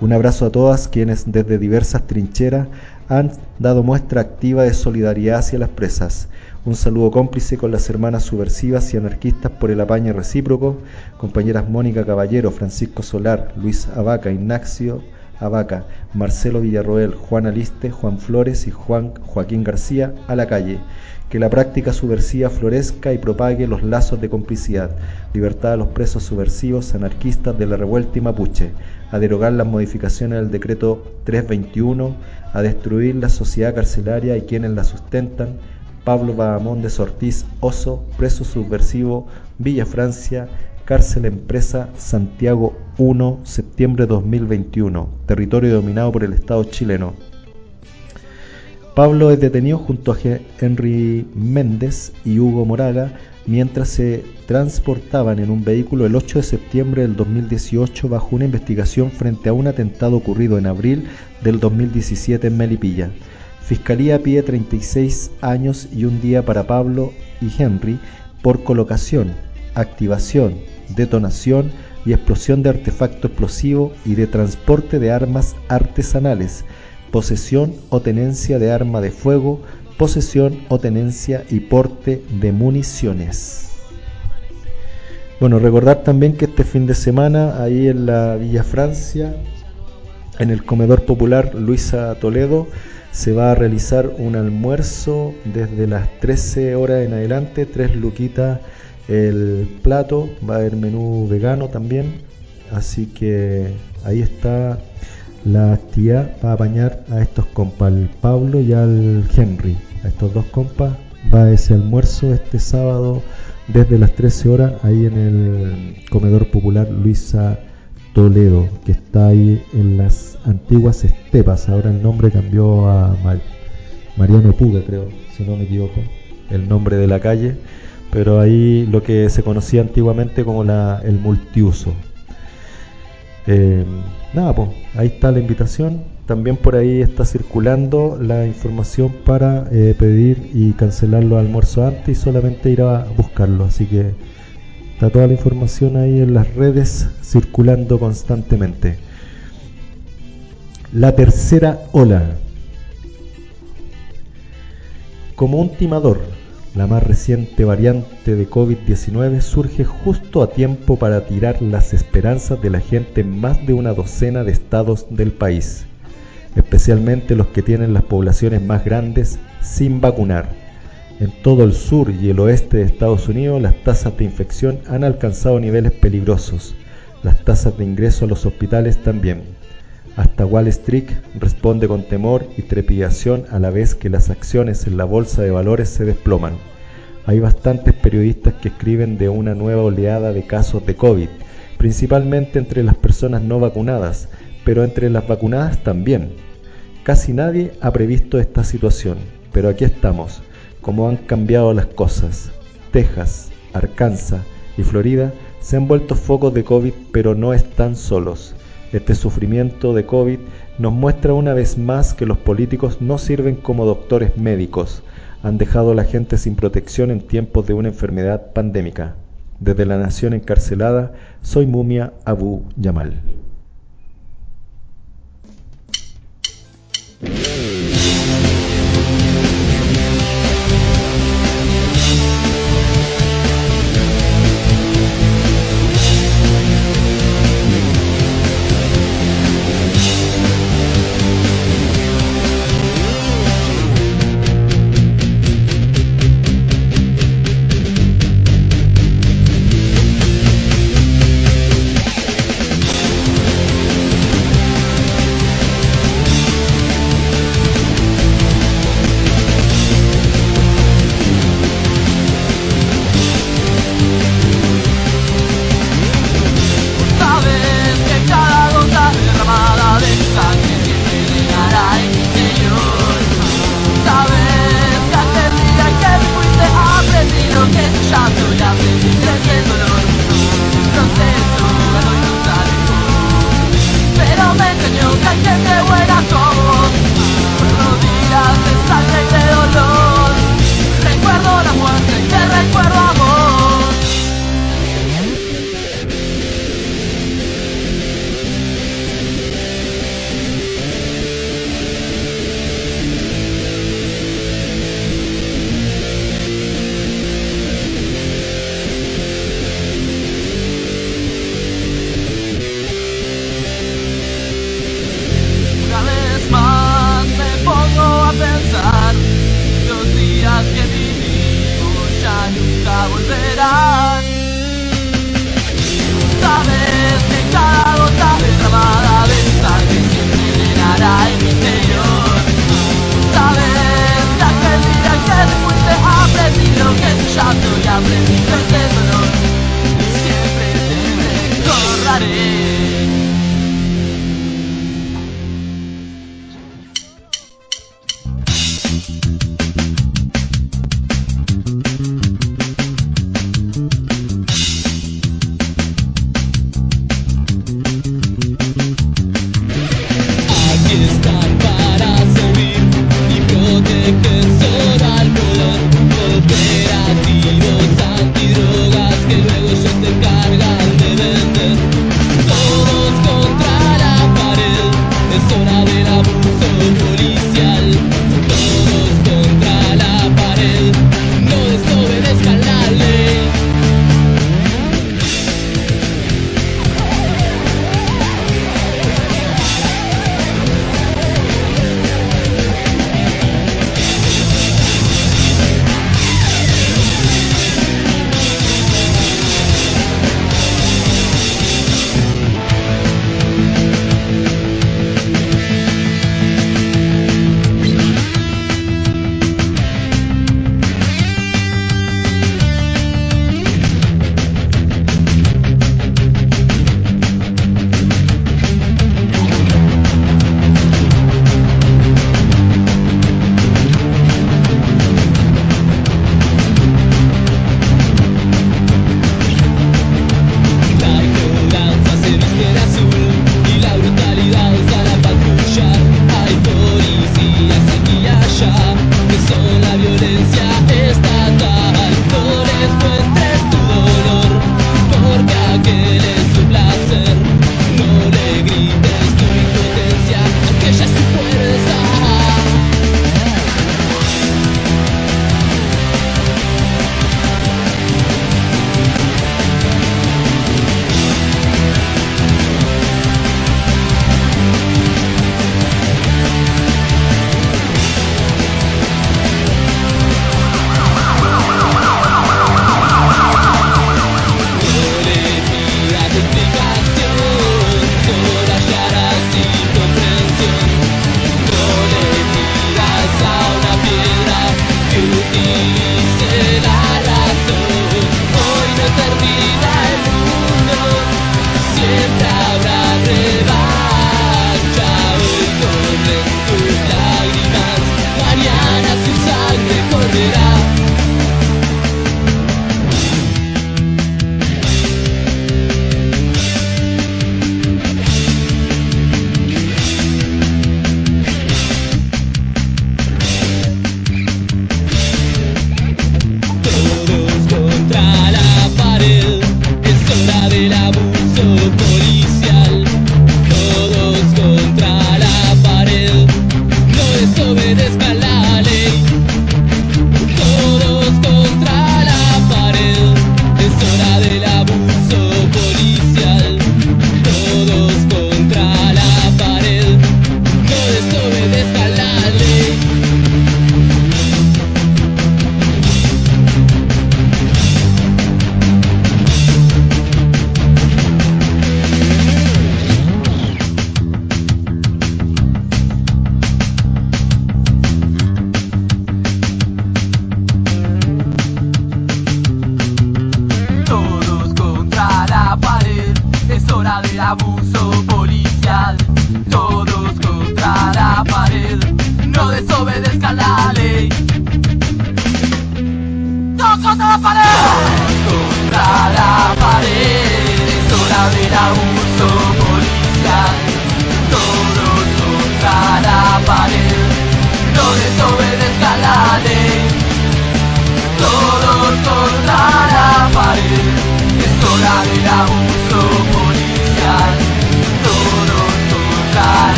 Un abrazo a todas quienes desde diversas trincheras han dado muestra activa de solidaridad hacia las presas. Un saludo cómplice con las hermanas subversivas y anarquistas por el apaño recíproco, compañeras Mónica Caballero, Francisco Solar, Luis Abaca, Ignacio Abaca, Marcelo Villarroel, Juan Aliste, Juan Flores y Juan Joaquín García a la calle. Que la práctica subversiva florezca y propague los lazos de complicidad. Libertad a los presos subversivos anarquistas de la revuelta y mapuche. A derogar las modificaciones del decreto 321. A destruir la sociedad carcelaria y quienes la sustentan Pablo Bahamondes Ortiz Oso, preso subversivo, Villa Francia, cárcel empresa Santiago 1, septiembre 2021, territorio dominado por el Estado chileno. Pablo es detenido junto a Henry Méndez y Hugo Moraga mientras se transportaban en un vehículo el 8 de septiembre del 2018 bajo una investigación frente a un atentado ocurrido en abril del 2017 en Melipilla. Fiscalía pide 36 años y un día para Pablo y Henry por colocación, activación, detonación y explosión de artefacto explosivo y de transporte de armas artesanales, posesión o tenencia de arma de fuego, posesión o tenencia y porte de municiones. Bueno, recordar también que este fin de semana ahí en la Villa Francia, en el comedor popular Luisa Toledo, se va a realizar un almuerzo desde las 13 horas en adelante, tres luquitas el plato, va a haber menú vegano también, así que ahí está la actividad para apañar a estos compas, al Pablo y al Henry, a estos dos compas, va ese almuerzo este sábado desde las 13 horas ahí en el comedor popular Luisa Toledo, que está ahí en las antiguas estepas. Ahora el nombre cambió a Mariano Puga, creo, si no me equivoco, el nombre de la calle. Pero ahí lo que se conocía antiguamente como la, el multiuso. Eh, nada, pues ahí está la invitación. También por ahí está circulando la información para eh, pedir y cancelar los almuerzos antes y solamente ir a buscarlo. Así que Está toda la información ahí en las redes circulando constantemente. La tercera ola. Como un timador, la más reciente variante de COVID-19 surge justo a tiempo para tirar las esperanzas de la gente en más de una docena de estados del país, especialmente los que tienen las poblaciones más grandes sin vacunar en todo el sur y el oeste de Estados Unidos las tasas de infección han alcanzado niveles peligrosos. Las tasas de ingreso a los hospitales también. Hasta Wall Street responde con temor y trepidación a la vez que las acciones en la bolsa de valores se desploman. Hay bastantes periodistas que escriben de una nueva oleada de casos de COVID, principalmente entre las personas no vacunadas, pero entre las vacunadas también. Casi nadie ha previsto esta situación, pero aquí estamos cómo han cambiado las cosas. Texas, Arkansas y Florida se han vuelto focos de COVID, pero no están solos. Este sufrimiento de COVID nos muestra una vez más que los políticos no sirven como doctores médicos, han dejado a la gente sin protección en tiempos de una enfermedad pandémica. Desde la nación encarcelada, soy Mumia Abu Yamal.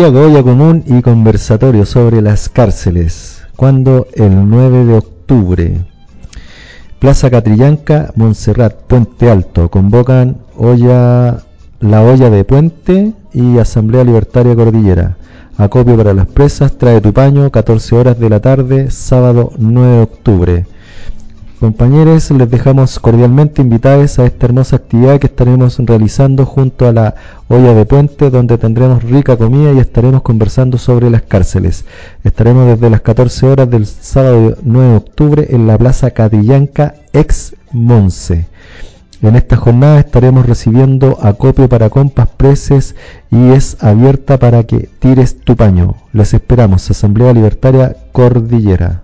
Santiago Olla Común y conversatorio sobre las cárceles. Cuando el 9 de octubre. Plaza Catrillanca, Montserrat, Puente Alto. Convocan olla, la olla de Puente y Asamblea Libertaria Cordillera. Acopio para las presas, trae tu paño, 14 horas de la tarde, sábado 9 de octubre. Compañeros, les dejamos cordialmente invitados a esta hermosa actividad que estaremos realizando junto a la olla de puente, donde tendremos rica comida y estaremos conversando sobre las cárceles. Estaremos desde las 14 horas del sábado 9 de octubre en la Plaza Catillanca, ex Monse. En esta jornada estaremos recibiendo acopio para compas preces y es abierta para que tires tu paño. Les esperamos, Asamblea Libertaria Cordillera.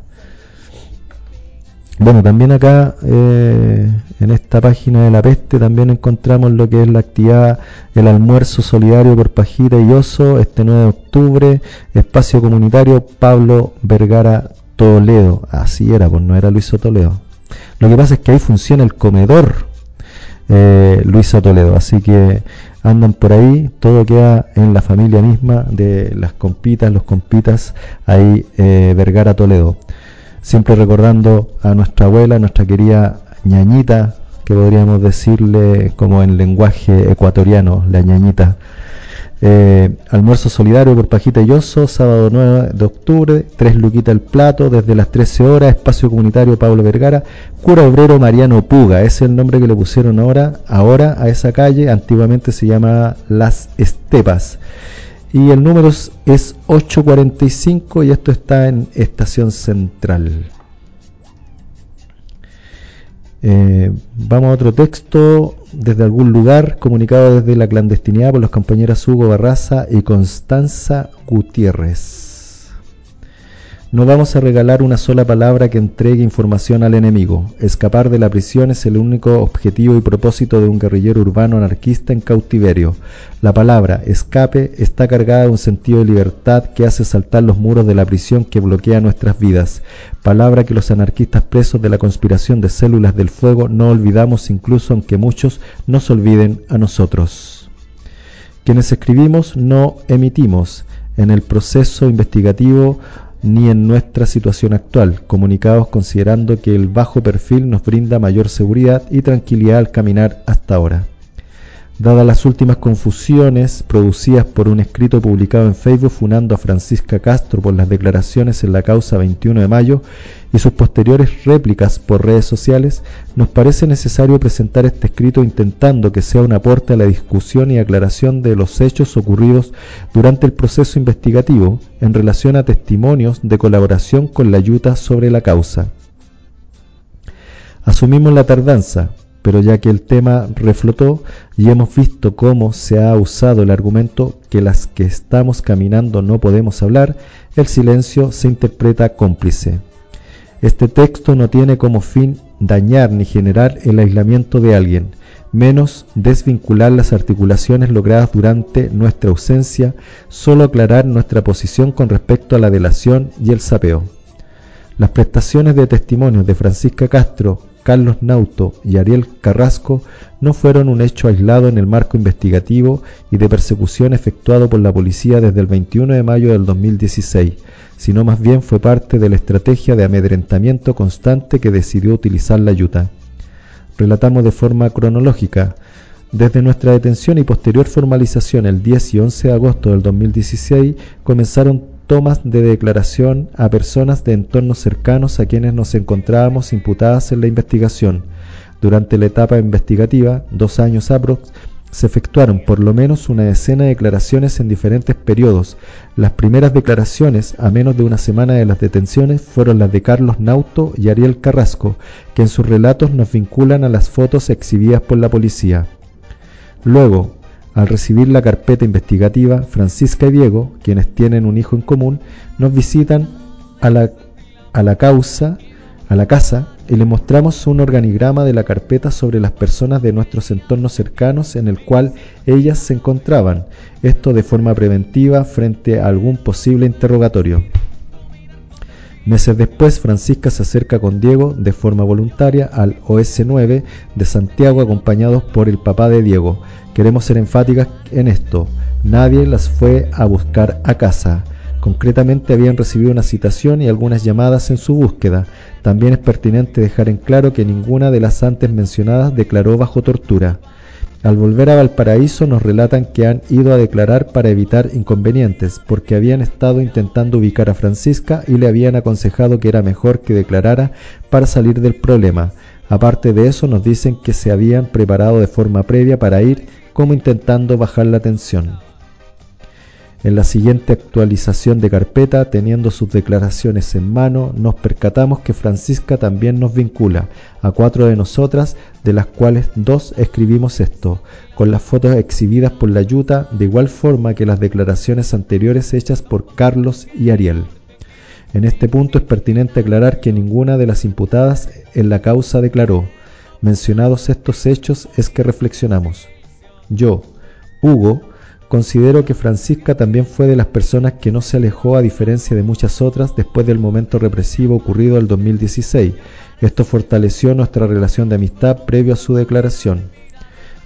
Bueno, también acá eh, en esta página de la peste también encontramos lo que es la actividad, el almuerzo solidario por Pajita y Oso, este 9 de octubre, espacio comunitario Pablo Vergara Toledo. Así era, pues no era Luiso Toledo. Lo que pasa es que ahí funciona el comedor eh, Luisa Toledo, así que andan por ahí, todo queda en la familia misma de las compitas, los compitas, ahí eh, Vergara Toledo siempre recordando a nuestra abuela, nuestra querida ñañita, que podríamos decirle como en lenguaje ecuatoriano, la ñañita. Eh, almuerzo solidario por Pajita y Oso, sábado 9 de octubre, tres luquitas el plato, desde las 13 horas, espacio comunitario Pablo Vergara, cura obrero Mariano Puga, ese es el nombre que le pusieron ahora, ahora a esa calle, antiguamente se llamaba Las Estepas y el número es 845 y esto está en Estación Central. Eh, vamos a otro texto desde algún lugar comunicado desde la clandestinidad por los compañeras Hugo Barraza y Constanza Gutiérrez. No vamos a regalar una sola palabra que entregue información al enemigo. Escapar de la prisión es el único objetivo y propósito de un guerrillero urbano anarquista en cautiverio. La palabra escape está cargada de un sentido de libertad que hace saltar los muros de la prisión que bloquea nuestras vidas. Palabra que los anarquistas presos de la conspiración de células del fuego no olvidamos incluso aunque muchos nos olviden a nosotros. Quienes escribimos no emitimos. En el proceso investigativo ni en nuestra situación actual, comunicados considerando que el bajo perfil nos brinda mayor seguridad y tranquilidad al caminar hasta ahora. Dadas las últimas confusiones producidas por un escrito publicado en Facebook funando a Francisca Castro por las declaraciones en la causa 21 de mayo y sus posteriores réplicas por redes sociales, nos parece necesario presentar este escrito intentando que sea un aporte a la discusión y aclaración de los hechos ocurridos durante el proceso investigativo en relación a testimonios de colaboración con la ayuda sobre la causa. Asumimos la tardanza, pero ya que el tema reflotó y hemos visto cómo se ha usado el argumento que las que estamos caminando no podemos hablar, el silencio se interpreta cómplice. Este texto no tiene como fin dañar ni generar el aislamiento de alguien, menos desvincular las articulaciones logradas durante nuestra ausencia, solo aclarar nuestra posición con respecto a la delación y el sapeo. Las prestaciones de testimonios de Francisca Castro, Carlos Nauto y Ariel Carrasco no fueron un hecho aislado en el marco investigativo y de persecución efectuado por la policía desde el 21 de mayo del 2016, sino más bien fue parte de la estrategia de amedrentamiento constante que decidió utilizar la ayuda. Relatamos de forma cronológica. Desde nuestra detención y posterior formalización el 10 y 11 de agosto del 2016 comenzaron tomas de declaración a personas de entornos cercanos a quienes nos encontrábamos imputadas en la investigación. Durante la etapa investigativa, dos años aprox, se efectuaron por lo menos una decena de declaraciones en diferentes periodos. Las primeras declaraciones, a menos de una semana de las detenciones, fueron las de Carlos Nauto y Ariel Carrasco, que en sus relatos nos vinculan a las fotos exhibidas por la policía. Luego, al recibir la carpeta investigativa, Francisca y Diego, quienes tienen un hijo en común, nos visitan a la, a la causa, a la casa, y le mostramos un organigrama de la carpeta sobre las personas de nuestros entornos cercanos en el cual ellas se encontraban, esto de forma preventiva frente a algún posible interrogatorio. Meses después, Francisca se acerca con Diego de forma voluntaria al OS9 de Santiago acompañados por el papá de Diego, Queremos ser enfáticas en esto. Nadie las fue a buscar a casa. Concretamente habían recibido una citación y algunas llamadas en su búsqueda. También es pertinente dejar en claro que ninguna de las antes mencionadas declaró bajo tortura. Al volver a Valparaíso nos relatan que han ido a declarar para evitar inconvenientes, porque habían estado intentando ubicar a Francisca y le habían aconsejado que era mejor que declarara para salir del problema. Aparte de eso nos dicen que se habían preparado de forma previa para ir como intentando bajar la tensión. En la siguiente actualización de carpeta, teniendo sus declaraciones en mano, nos percatamos que Francisca también nos vincula a cuatro de nosotras, de las cuales dos escribimos esto, con las fotos exhibidas por la Yuta, de igual forma que las declaraciones anteriores hechas por Carlos y Ariel. En este punto es pertinente aclarar que ninguna de las imputadas en la causa declaró. Mencionados estos hechos es que reflexionamos. Yo, Hugo, Considero que Francisca también fue de las personas que no se alejó a diferencia de muchas otras después del momento represivo ocurrido el 2016. Esto fortaleció nuestra relación de amistad previo a su declaración.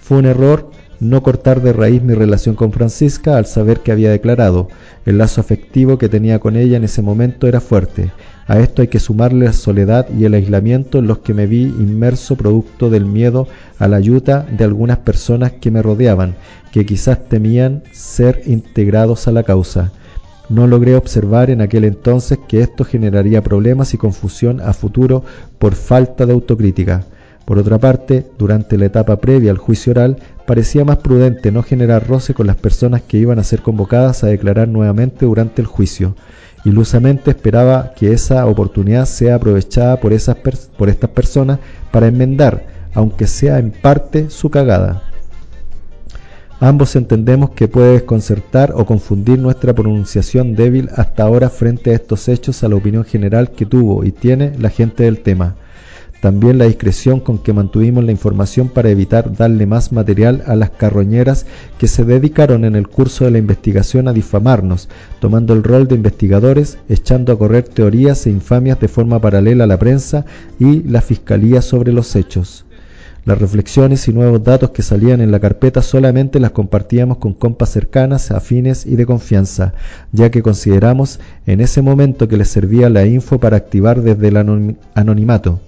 Fue un error no cortar de raíz mi relación con Francisca al saber que había declarado. El lazo afectivo que tenía con ella en ese momento era fuerte. A esto hay que sumarle la soledad y el aislamiento en los que me vi inmerso producto del miedo a la ayuda de algunas personas que me rodeaban, que quizás temían ser integrados a la causa. No logré observar en aquel entonces que esto generaría problemas y confusión a futuro por falta de autocrítica. Por otra parte, durante la etapa previa al juicio oral, parecía más prudente no generar roce con las personas que iban a ser convocadas a declarar nuevamente durante el juicio. Ilusamente esperaba que esa oportunidad sea aprovechada por, esas por estas personas para enmendar, aunque sea en parte, su cagada. Ambos entendemos que puede desconcertar o confundir nuestra pronunciación débil hasta ahora frente a estos hechos a la opinión general que tuvo y tiene la gente del tema. También la discreción con que mantuvimos la información para evitar darle más material a las carroñeras que se dedicaron en el curso de la investigación a difamarnos, tomando el rol de investigadores, echando a correr teorías e infamias de forma paralela a la prensa y la fiscalía sobre los hechos. Las reflexiones y nuevos datos que salían en la carpeta solamente las compartíamos con compas cercanas, afines y de confianza, ya que consideramos en ese momento que les servía la info para activar desde el anonimato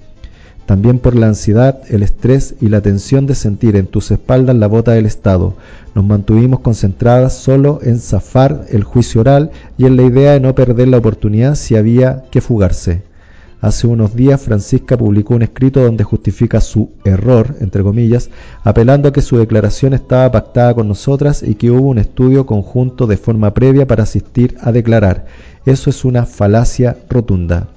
también por la ansiedad, el estrés y la tensión de sentir en tus espaldas la bota del Estado. Nos mantuvimos concentradas solo en zafar el juicio oral y en la idea de no perder la oportunidad si había que fugarse. Hace unos días Francisca publicó un escrito donde justifica su error, entre comillas, apelando a que su declaración estaba pactada con nosotras y que hubo un estudio conjunto de forma previa para asistir a declarar. Eso es una falacia rotunda.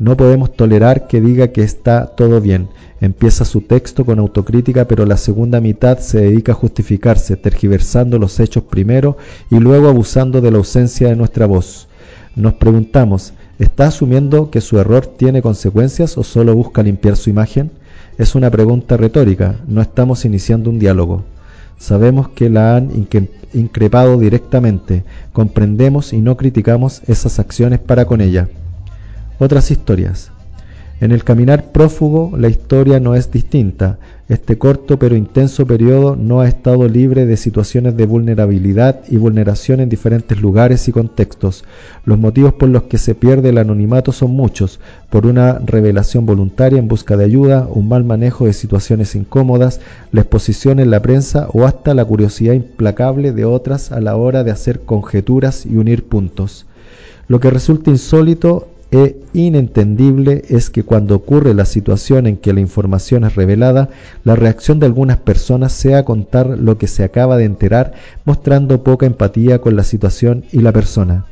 No podemos tolerar que diga que está todo bien. Empieza su texto con autocrítica, pero la segunda mitad se dedica a justificarse, tergiversando los hechos primero y luego abusando de la ausencia de nuestra voz. Nos preguntamos, ¿está asumiendo que su error tiene consecuencias o solo busca limpiar su imagen? Es una pregunta retórica, no estamos iniciando un diálogo. Sabemos que la han increpado directamente, comprendemos y no criticamos esas acciones para con ella otras historias. En el caminar prófugo la historia no es distinta. Este corto pero intenso periodo no ha estado libre de situaciones de vulnerabilidad y vulneración en diferentes lugares y contextos. Los motivos por los que se pierde el anonimato son muchos, por una revelación voluntaria en busca de ayuda, un mal manejo de situaciones incómodas, la exposición en la prensa o hasta la curiosidad implacable de otras a la hora de hacer conjeturas y unir puntos. Lo que resulta insólito e inentendible es que cuando ocurre la situación en que la información es revelada, la reacción de algunas personas sea contar lo que se acaba de enterar, mostrando poca empatía con la situación y la persona.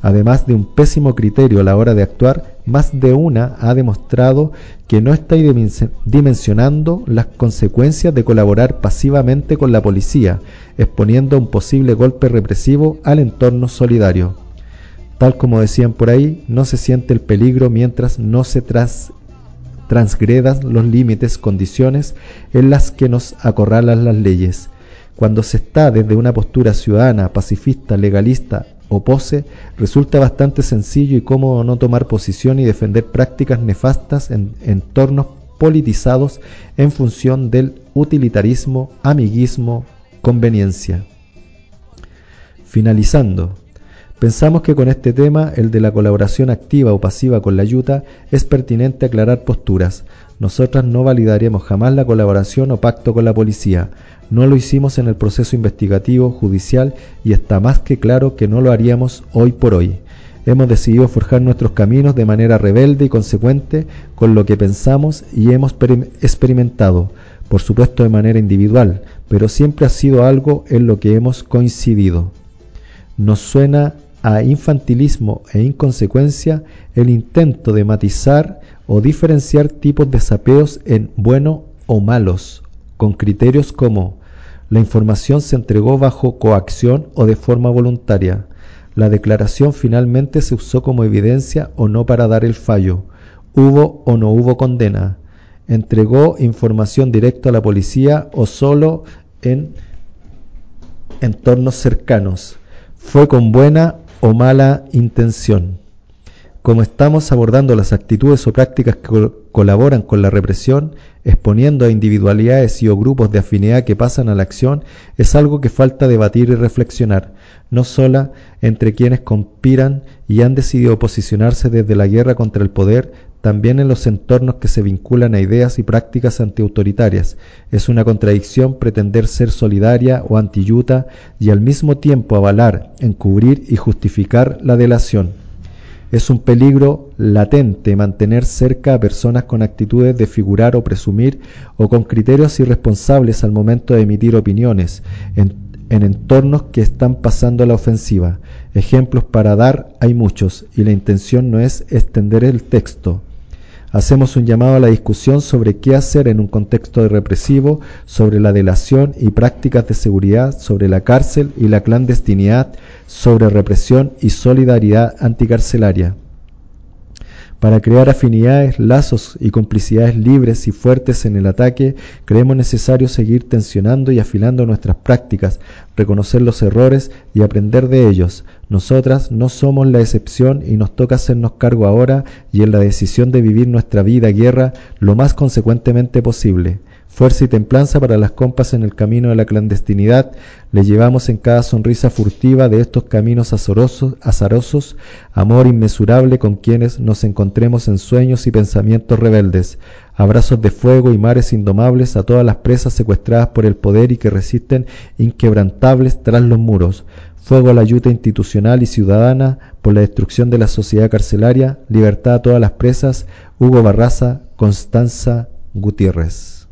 Además de un pésimo criterio a la hora de actuar, más de una ha demostrado que no está dimensionando las consecuencias de colaborar pasivamente con la policía, exponiendo un posible golpe represivo al entorno solidario. Tal como decían por ahí, no se siente el peligro mientras no se transgredan los límites, condiciones en las que nos acorralan las leyes. Cuando se está desde una postura ciudadana, pacifista, legalista o pose, resulta bastante sencillo y cómodo no tomar posición y defender prácticas nefastas en entornos politizados en función del utilitarismo, amiguismo, conveniencia. Finalizando, Pensamos que con este tema, el de la colaboración activa o pasiva con la ayuda, es pertinente aclarar posturas. Nosotras no validaríamos jamás la colaboración o pacto con la policía. No lo hicimos en el proceso investigativo, judicial y está más que claro que no lo haríamos hoy por hoy. Hemos decidido forjar nuestros caminos de manera rebelde y consecuente con lo que pensamos y hemos experimentado, por supuesto de manera individual, pero siempre ha sido algo en lo que hemos coincidido. Nos suena a infantilismo e inconsecuencia el intento de matizar o diferenciar tipos de sapeos en bueno o malos, con criterios como la información se entregó bajo coacción o de forma voluntaria, la declaración finalmente se usó como evidencia o no para dar el fallo. Hubo o no hubo condena. Entregó información directa a la policía o solo en entornos cercanos. Fue con buena o mala intención. Como estamos abordando las actitudes o prácticas que colaboran con la represión, exponiendo a individualidades y o grupos de afinidad que pasan a la acción, es algo que falta debatir y reflexionar no sola entre quienes conspiran y han decidido posicionarse desde la guerra contra el poder, también en los entornos que se vinculan a ideas y prácticas antiautoritarias. Es una contradicción pretender ser solidaria o antiyuta y al mismo tiempo avalar, encubrir y justificar la delación. Es un peligro latente mantener cerca a personas con actitudes de figurar o presumir o con criterios irresponsables al momento de emitir opiniones, en en entornos que están pasando la ofensiva. Ejemplos para dar hay muchos y la intención no es extender el texto. Hacemos un llamado a la discusión sobre qué hacer en un contexto represivo, sobre la delación y prácticas de seguridad, sobre la cárcel y la clandestinidad, sobre represión y solidaridad anticarcelaria. Para crear afinidades, lazos y complicidades libres y fuertes en el ataque, creemos necesario seguir tensionando y afilando nuestras prácticas, reconocer los errores y aprender de ellos. Nosotras no somos la excepción y nos toca hacernos cargo ahora y en la decisión de vivir nuestra vida guerra lo más consecuentemente posible. Fuerza y templanza para las compas en el camino de la clandestinidad, le llevamos en cada sonrisa furtiva de estos caminos azarosos, azarosos, amor inmesurable con quienes nos encontremos en sueños y pensamientos rebeldes, abrazos de fuego y mares indomables a todas las presas secuestradas por el poder y que resisten inquebrantables tras los muros, fuego a la ayuda institucional y ciudadana por la destrucción de la sociedad carcelaria, libertad a todas las presas, Hugo Barraza, Constanza Gutiérrez.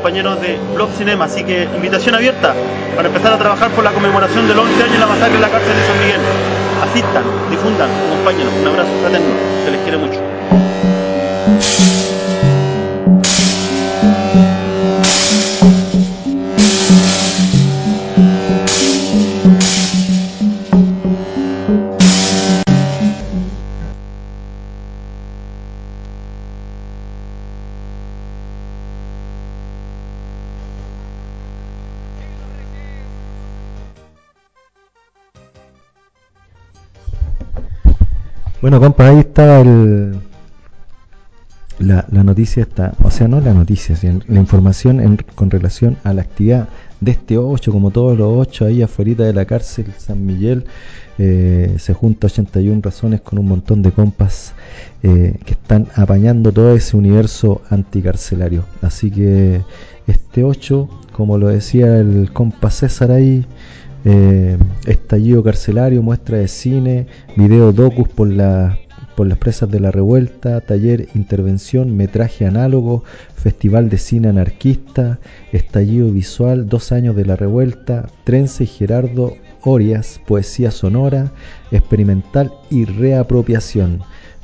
Compañeros de Blog Cinema. Así que invitación abierta para empezar a trabajar por la conmemoración del 11 años de la masacre en la cárcel de San Miguel. Asistan, difundan, acompáñenos. Un abrazo fraterno, se les quiere mucho. Bueno, compa, ahí está el, la, noticia está, o sea, no la noticia, sino la información en, con relación a la actividad de este 8, como todos los 8, ahí afuera de la cárcel San Miguel, eh, se junta 81 razones con un montón de compas eh, que están apañando todo ese universo anticarcelario. Así que este 8, como lo decía el compa César ahí, eh, estallido carcelario, muestra de cine, video docus por, la, por las presas de la revuelta, taller intervención, metraje análogo, festival de cine anarquista, estallido visual, dos años de la revuelta, Trense y Gerardo Orias, poesía sonora, experimental y reapropiación.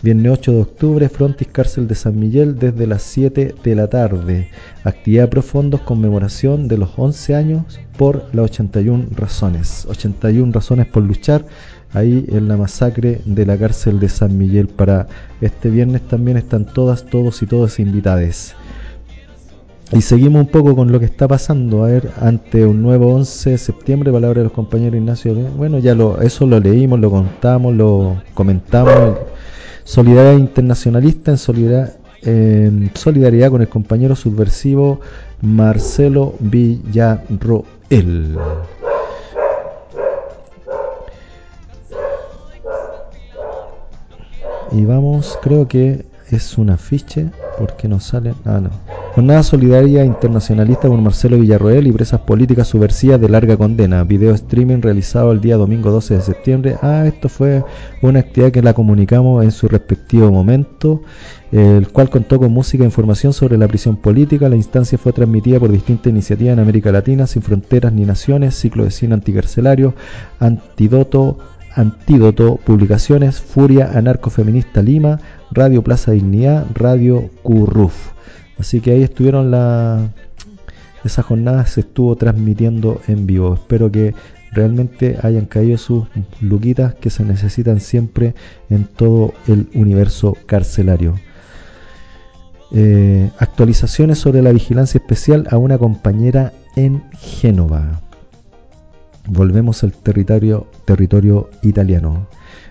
Viernes 8 de octubre, Frontis Cárcel de San Miguel desde las 7 de la tarde. Actividad Profundos, conmemoración de los 11 años por las 81 razones. 81 razones por luchar ahí en la masacre de la cárcel de San Miguel. Para este viernes también están todas, todos y todas invitadas. Y seguimos un poco con lo que está pasando, a ver, ante un nuevo 11 de septiembre, palabra de los compañeros Ignacio. Bueno, ya lo, eso lo leímos, lo contamos, lo comentamos. Solidaridad internacionalista en solidaridad, en solidaridad con el compañero subversivo Marcelo Villarroel. Y vamos, creo que es un afiche, porque no sale. Ah, no. Jornada Solidaria Internacionalista con Marcelo Villarroel y presas políticas subversivas de larga condena. Video streaming realizado el día domingo 12 de septiembre. Ah, esto fue una actividad que la comunicamos en su respectivo momento, el cual contó con música e información sobre la prisión política. La instancia fue transmitida por distintas iniciativas en América Latina, sin fronteras ni naciones, ciclo de cine anticarcelario, antídoto, antídoto, publicaciones, Furia Anarcofeminista Lima, Radio Plaza Dignidad, Radio Curruf. Así que ahí estuvieron la... Esa jornada se estuvo transmitiendo en vivo. Espero que realmente hayan caído sus luquitas que se necesitan siempre en todo el universo carcelario. Eh, actualizaciones sobre la vigilancia especial a una compañera en Génova. Volvemos al territorio, territorio italiano.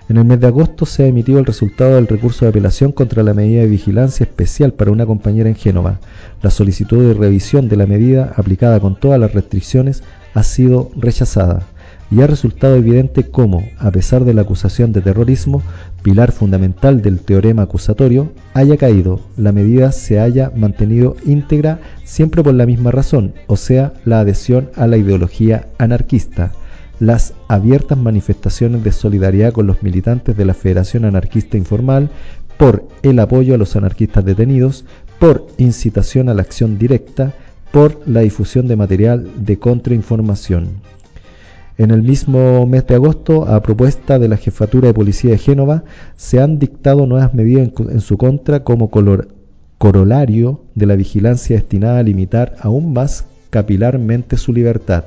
En el mes de agosto se ha emitido el resultado del recurso de apelación contra la medida de vigilancia especial para una compañera en Génova. La solicitud de revisión de la medida, aplicada con todas las restricciones, ha sido rechazada y ha resultado evidente cómo, a pesar de la acusación de terrorismo, pilar fundamental del teorema acusatorio, haya caído, la medida se haya mantenido íntegra siempre por la misma razón, o sea, la adhesión a la ideología anarquista las abiertas manifestaciones de solidaridad con los militantes de la Federación Anarquista Informal, por el apoyo a los anarquistas detenidos, por incitación a la acción directa, por la difusión de material de contrainformación. En el mismo mes de agosto, a propuesta de la Jefatura de Policía de Génova, se han dictado nuevas medidas en, su contra como corolario de la vigilancia destinada a limitar aún más capilarmente su libertad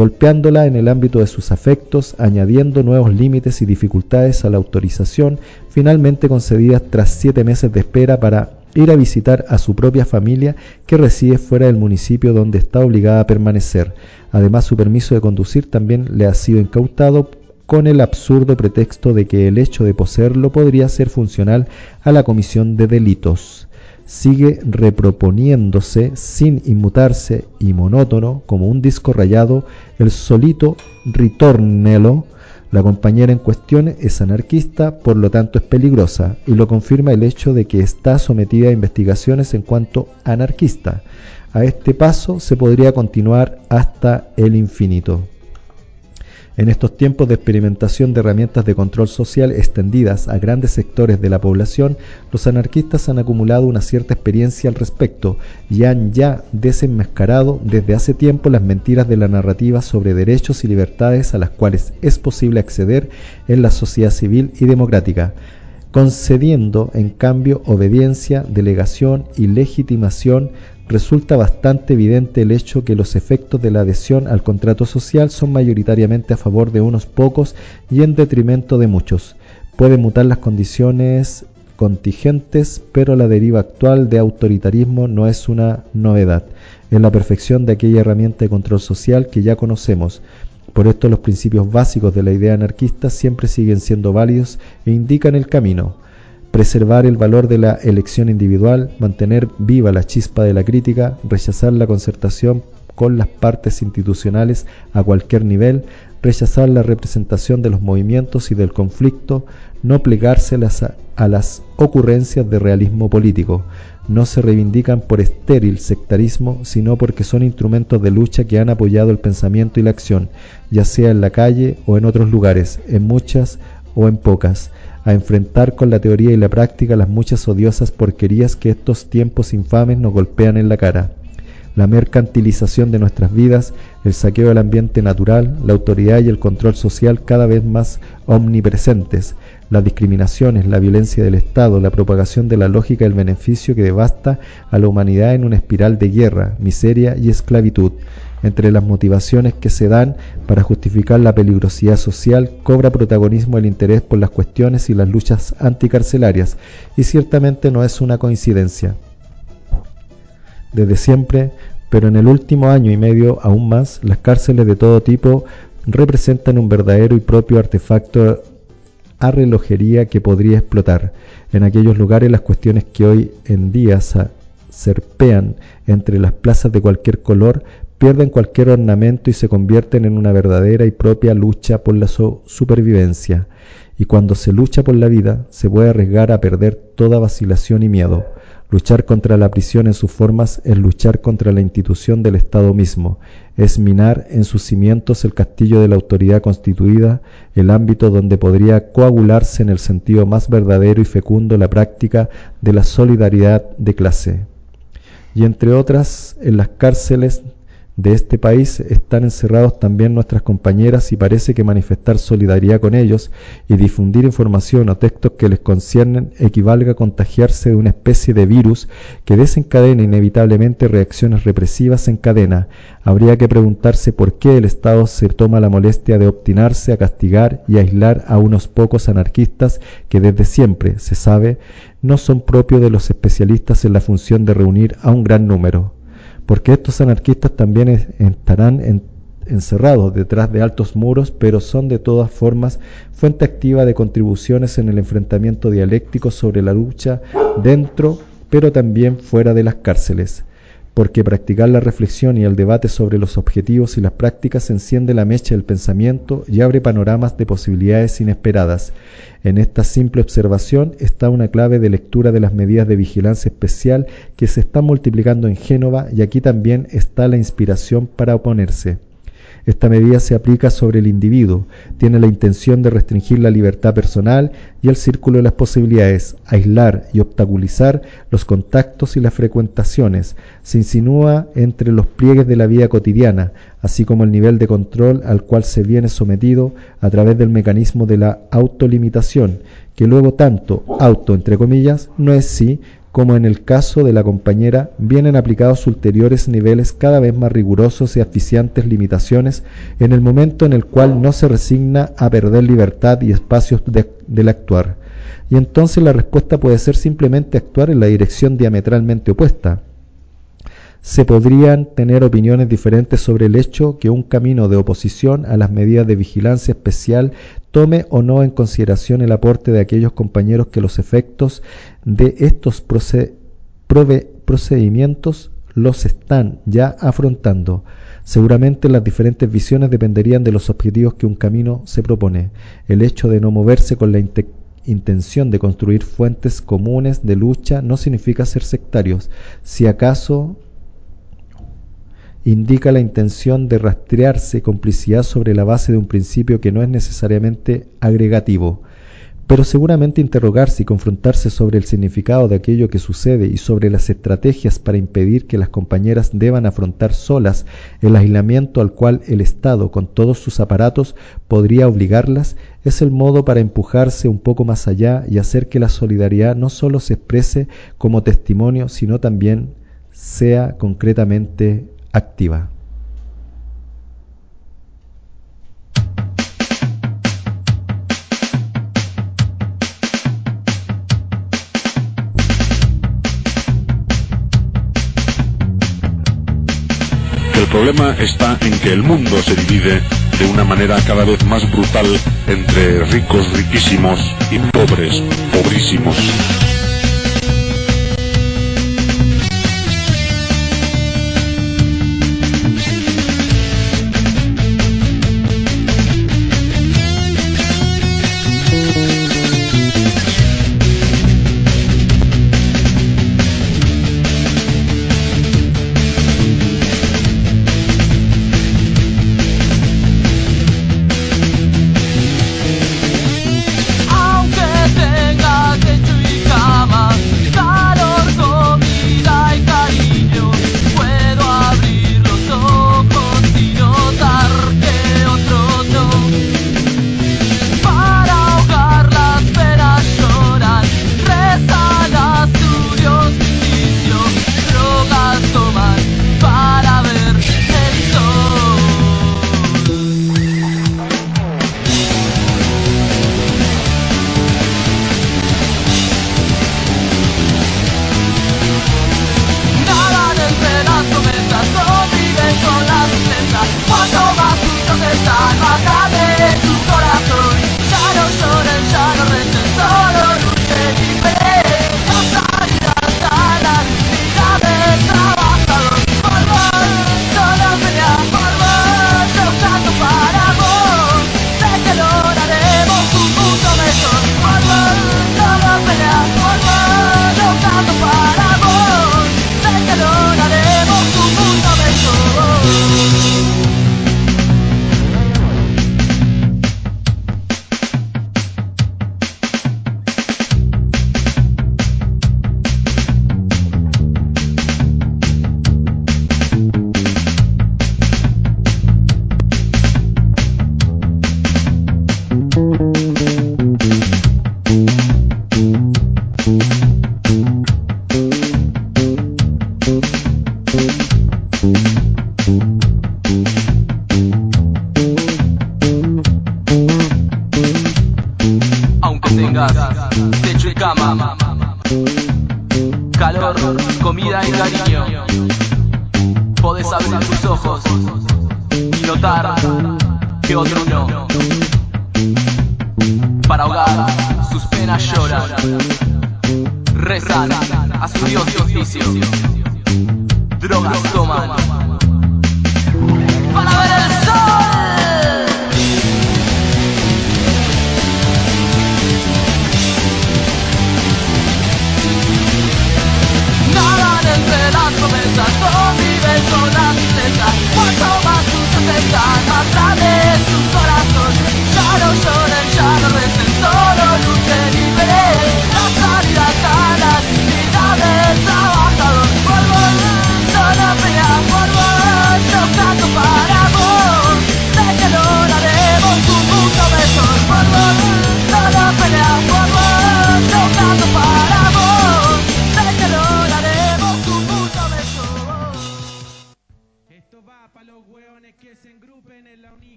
golpeándola en el ámbito de sus afectos, añadiendo nuevos límites y dificultades a la autorización, finalmente concedidas tras siete meses de espera para ir a visitar a su propia familia que reside fuera del municipio donde está obligada a permanecer. Además, su permiso de conducir también le ha sido incautado con el absurdo pretexto de que el hecho de poseerlo podría ser funcional a la comisión de delitos sigue reproponiéndose sin inmutarse y monótono como un disco rayado el solito ritornelo. La compañera en cuestión es anarquista, por lo tanto es peligrosa, y lo confirma el hecho de que está sometida a investigaciones en cuanto anarquista. A este paso se podría continuar hasta el infinito. En estos tiempos de experimentación de herramientas de control social extendidas a grandes sectores de la población, los anarquistas han acumulado una cierta experiencia al respecto y han ya desenmascarado desde hace tiempo las mentiras de la narrativa sobre derechos y libertades a las cuales es posible acceder en la sociedad civil y democrática concediendo en cambio obediencia, delegación y legitimación resulta bastante evidente el hecho que los efectos de la adhesión al contrato social son mayoritariamente a favor de unos pocos y en detrimento de muchos. Pueden mutar las condiciones contingentes, pero la deriva actual de autoritarismo no es una novedad, es la perfección de aquella herramienta de control social que ya conocemos. Por esto los principios básicos de la idea anarquista siempre siguen siendo válidos e indican el camino preservar el valor de la elección individual, mantener viva la chispa de la crítica, rechazar la concertación con las partes institucionales a cualquier nivel, rechazar la representación de los movimientos y del conflicto, no plegarse a las ocurrencias de realismo político. No se reivindican por estéril sectarismo, sino porque son instrumentos de lucha que han apoyado el pensamiento y la acción, ya sea en la calle o en otros lugares, en muchas o en pocas a enfrentar con la teoría y la práctica las muchas odiosas porquerías que estos tiempos infames nos golpean en la cara. La mercantilización de nuestras vidas, el saqueo del ambiente natural, la autoridad y el control social cada vez más omnipresentes, las discriminaciones, la violencia del Estado, la propagación de la lógica del beneficio que devasta a la humanidad en una espiral de guerra, miseria y esclavitud, entre las motivaciones que se dan para justificar la peligrosidad social, cobra protagonismo el interés por las cuestiones y las luchas anticarcelarias, y ciertamente no es una coincidencia. Desde siempre, pero en el último año y medio aún más, las cárceles de todo tipo representan un verdadero y propio artefacto a relojería que podría explotar. En aquellos lugares las cuestiones que hoy en día serpean entre las plazas de cualquier color pierden cualquier ornamento y se convierten en una verdadera y propia lucha por la supervivencia. Y cuando se lucha por la vida, se puede arriesgar a perder toda vacilación y miedo. Luchar contra la prisión en sus formas es luchar contra la institución del Estado mismo, es minar en sus cimientos el castillo de la autoridad constituida, el ámbito donde podría coagularse en el sentido más verdadero y fecundo la práctica de la solidaridad de clase. Y entre otras, en las cárceles de este país están encerrados también nuestras compañeras y parece que manifestar solidaridad con ellos y difundir información o textos que les conciernen equivalga a contagiarse de una especie de virus que desencadena inevitablemente reacciones represivas en cadena. Habría que preguntarse por qué el Estado se toma la molestia de obstinarse a castigar y aislar a unos pocos anarquistas que desde siempre, se sabe, no son propios de los especialistas en la función de reunir a un gran número porque estos anarquistas también estarán encerrados detrás de altos muros, pero son de todas formas fuente activa de contribuciones en el enfrentamiento dialéctico sobre la lucha dentro, pero también fuera de las cárceles porque practicar la reflexión y el debate sobre los objetivos y las prácticas enciende la mecha del pensamiento y abre panoramas de posibilidades inesperadas. En esta simple observación está una clave de lectura de las medidas de vigilancia especial que se están multiplicando en Génova y aquí también está la inspiración para oponerse. Esta medida se aplica sobre el individuo, tiene la intención de restringir la libertad personal y el círculo de las posibilidades, aislar y obstaculizar los contactos y las frecuentaciones, se insinúa entre los pliegues de la vida cotidiana, así como el nivel de control al cual se viene sometido a través del mecanismo de la autolimitación, que luego tanto auto entre comillas no es sí como en el caso de la compañera, vienen aplicados ulteriores niveles cada vez más rigurosos y asfixiantes limitaciones en el momento en el cual no se resigna a perder libertad y espacios del actuar. Y entonces la respuesta puede ser simplemente actuar en la dirección diametralmente opuesta, se podrían tener opiniones diferentes sobre el hecho que un camino de oposición a las medidas de vigilancia especial tome o no en consideración el aporte de aquellos compañeros que los efectos de estos procedimientos los están ya afrontando. Seguramente las diferentes visiones dependerían de los objetivos que un camino se propone. El hecho de no moverse con la intención de construir fuentes comunes de lucha no significa ser sectarios. Si acaso indica la intención de rastrearse complicidad sobre la base de un principio que no es necesariamente agregativo, pero seguramente interrogarse y confrontarse sobre el significado de aquello que sucede y sobre las estrategias para impedir que las compañeras deban afrontar solas el aislamiento al cual el Estado, con todos sus aparatos, podría obligarlas, es el modo para empujarse un poco más allá y hacer que la solidaridad no solo se exprese como testimonio, sino también sea concretamente activa. El problema está en que el mundo se divide de una manera cada vez más brutal entre ricos riquísimos y pobres pobrísimos.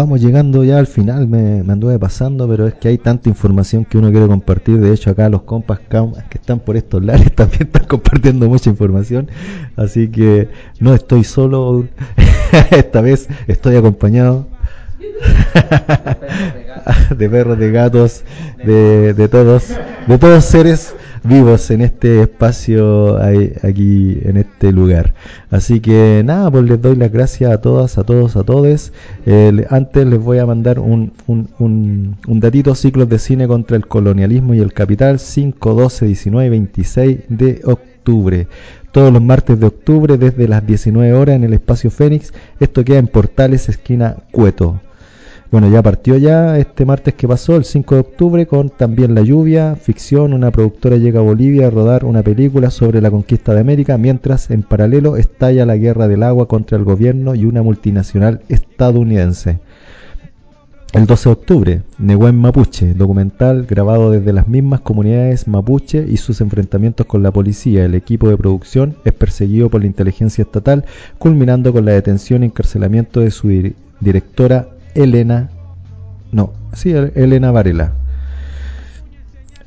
Vamos llegando ya al final, me, anduve pasando, pero es que hay tanta información que uno quiere compartir. De hecho, acá los compas que están por estos lares también están compartiendo mucha información. Así que no estoy solo, esta vez estoy acompañado de perros, de gatos, de, de todos, de todos seres vivos en este espacio aquí en este lugar. Así que nada, pues les doy las gracias a todas, a todos, a todos. Eh, antes les voy a mandar un, un, un, un datito, ciclos de cine contra el colonialismo y el capital, 5, 12, 19 y 26 de octubre. Todos los martes de octubre desde las 19 horas en el espacio Fénix. Esto queda en Portales, esquina Cueto. Bueno, ya partió ya este martes que pasó, el 5 de octubre, con también La Lluvia, ficción, una productora llega a Bolivia a rodar una película sobre la conquista de América, mientras en paralelo estalla la guerra del agua contra el gobierno y una multinacional estadounidense. El 12 de octubre, Nehuen Mapuche, documental grabado desde las mismas comunidades mapuche y sus enfrentamientos con la policía. El equipo de producción es perseguido por la inteligencia estatal, culminando con la detención y encarcelamiento de su dir- directora Elena, no, sí, Elena Varela.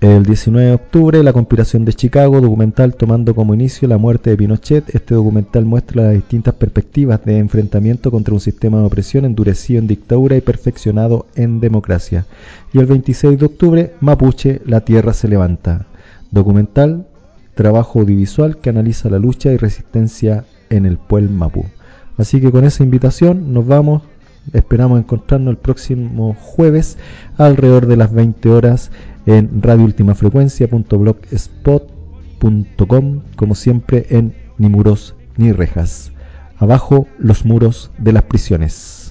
El 19 de octubre, La conspiración de Chicago, documental tomando como inicio la muerte de Pinochet. Este documental muestra las distintas perspectivas de enfrentamiento contra un sistema de opresión endurecido en dictadura y perfeccionado en democracia. Y el 26 de octubre, Mapuche, La Tierra se levanta. Documental, trabajo audiovisual que analiza la lucha y resistencia en el pueblo Mapu. Así que con esa invitación nos vamos. Esperamos encontrarnos el próximo jueves alrededor de las 20 horas en radioultimafrecuencia.blogspot.com como siempre en Ni muros ni rejas. Abajo los muros de las prisiones.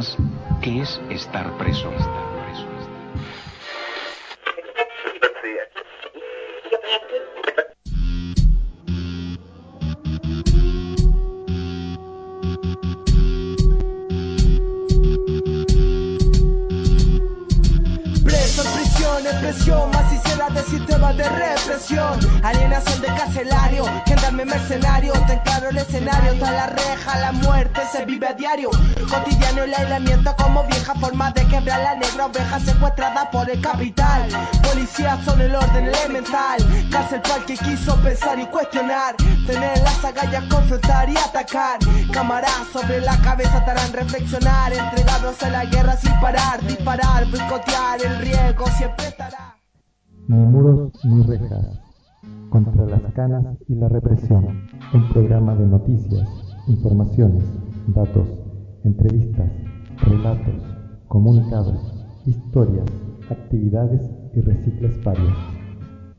Imaginarse jamás qué que quiso pensar y cuestionar. Tener las agallas, confrontar y atacar. Cámaras sobre la cabeza te harán reflexionar. Entregados a la guerra sin parar. Disparar, boicotear, el riesgo siempre estará. Ni muros ni rejas. Contra las canas y la represión. Un programa de noticias, informaciones, datos, entrevistas, relatos, comunicados, historias, actividades y recicles varios.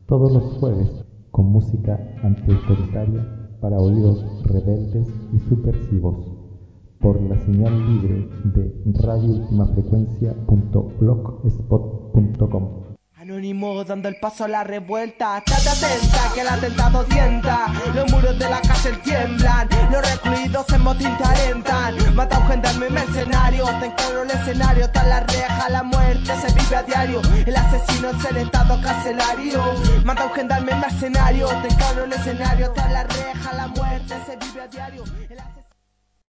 Todos los jueves con música antiautoritaria para oídos rebeldes y subversivos por la señal libre de radioultimafrecuencia.blogspot.com. Dando el paso a la revuelta, estate atenta que el atentado tienta. Los muros de la cárcel tiemblan, los recluidos en motín te. Mata a un gendarme mercenario, ten claro el escenario, está la reja, la muerte se vive a diario. El asesino es el estado carcelario. Mata a un gendarme mercenario, ten claro el escenario, está la reja, la muerte se vive a diario.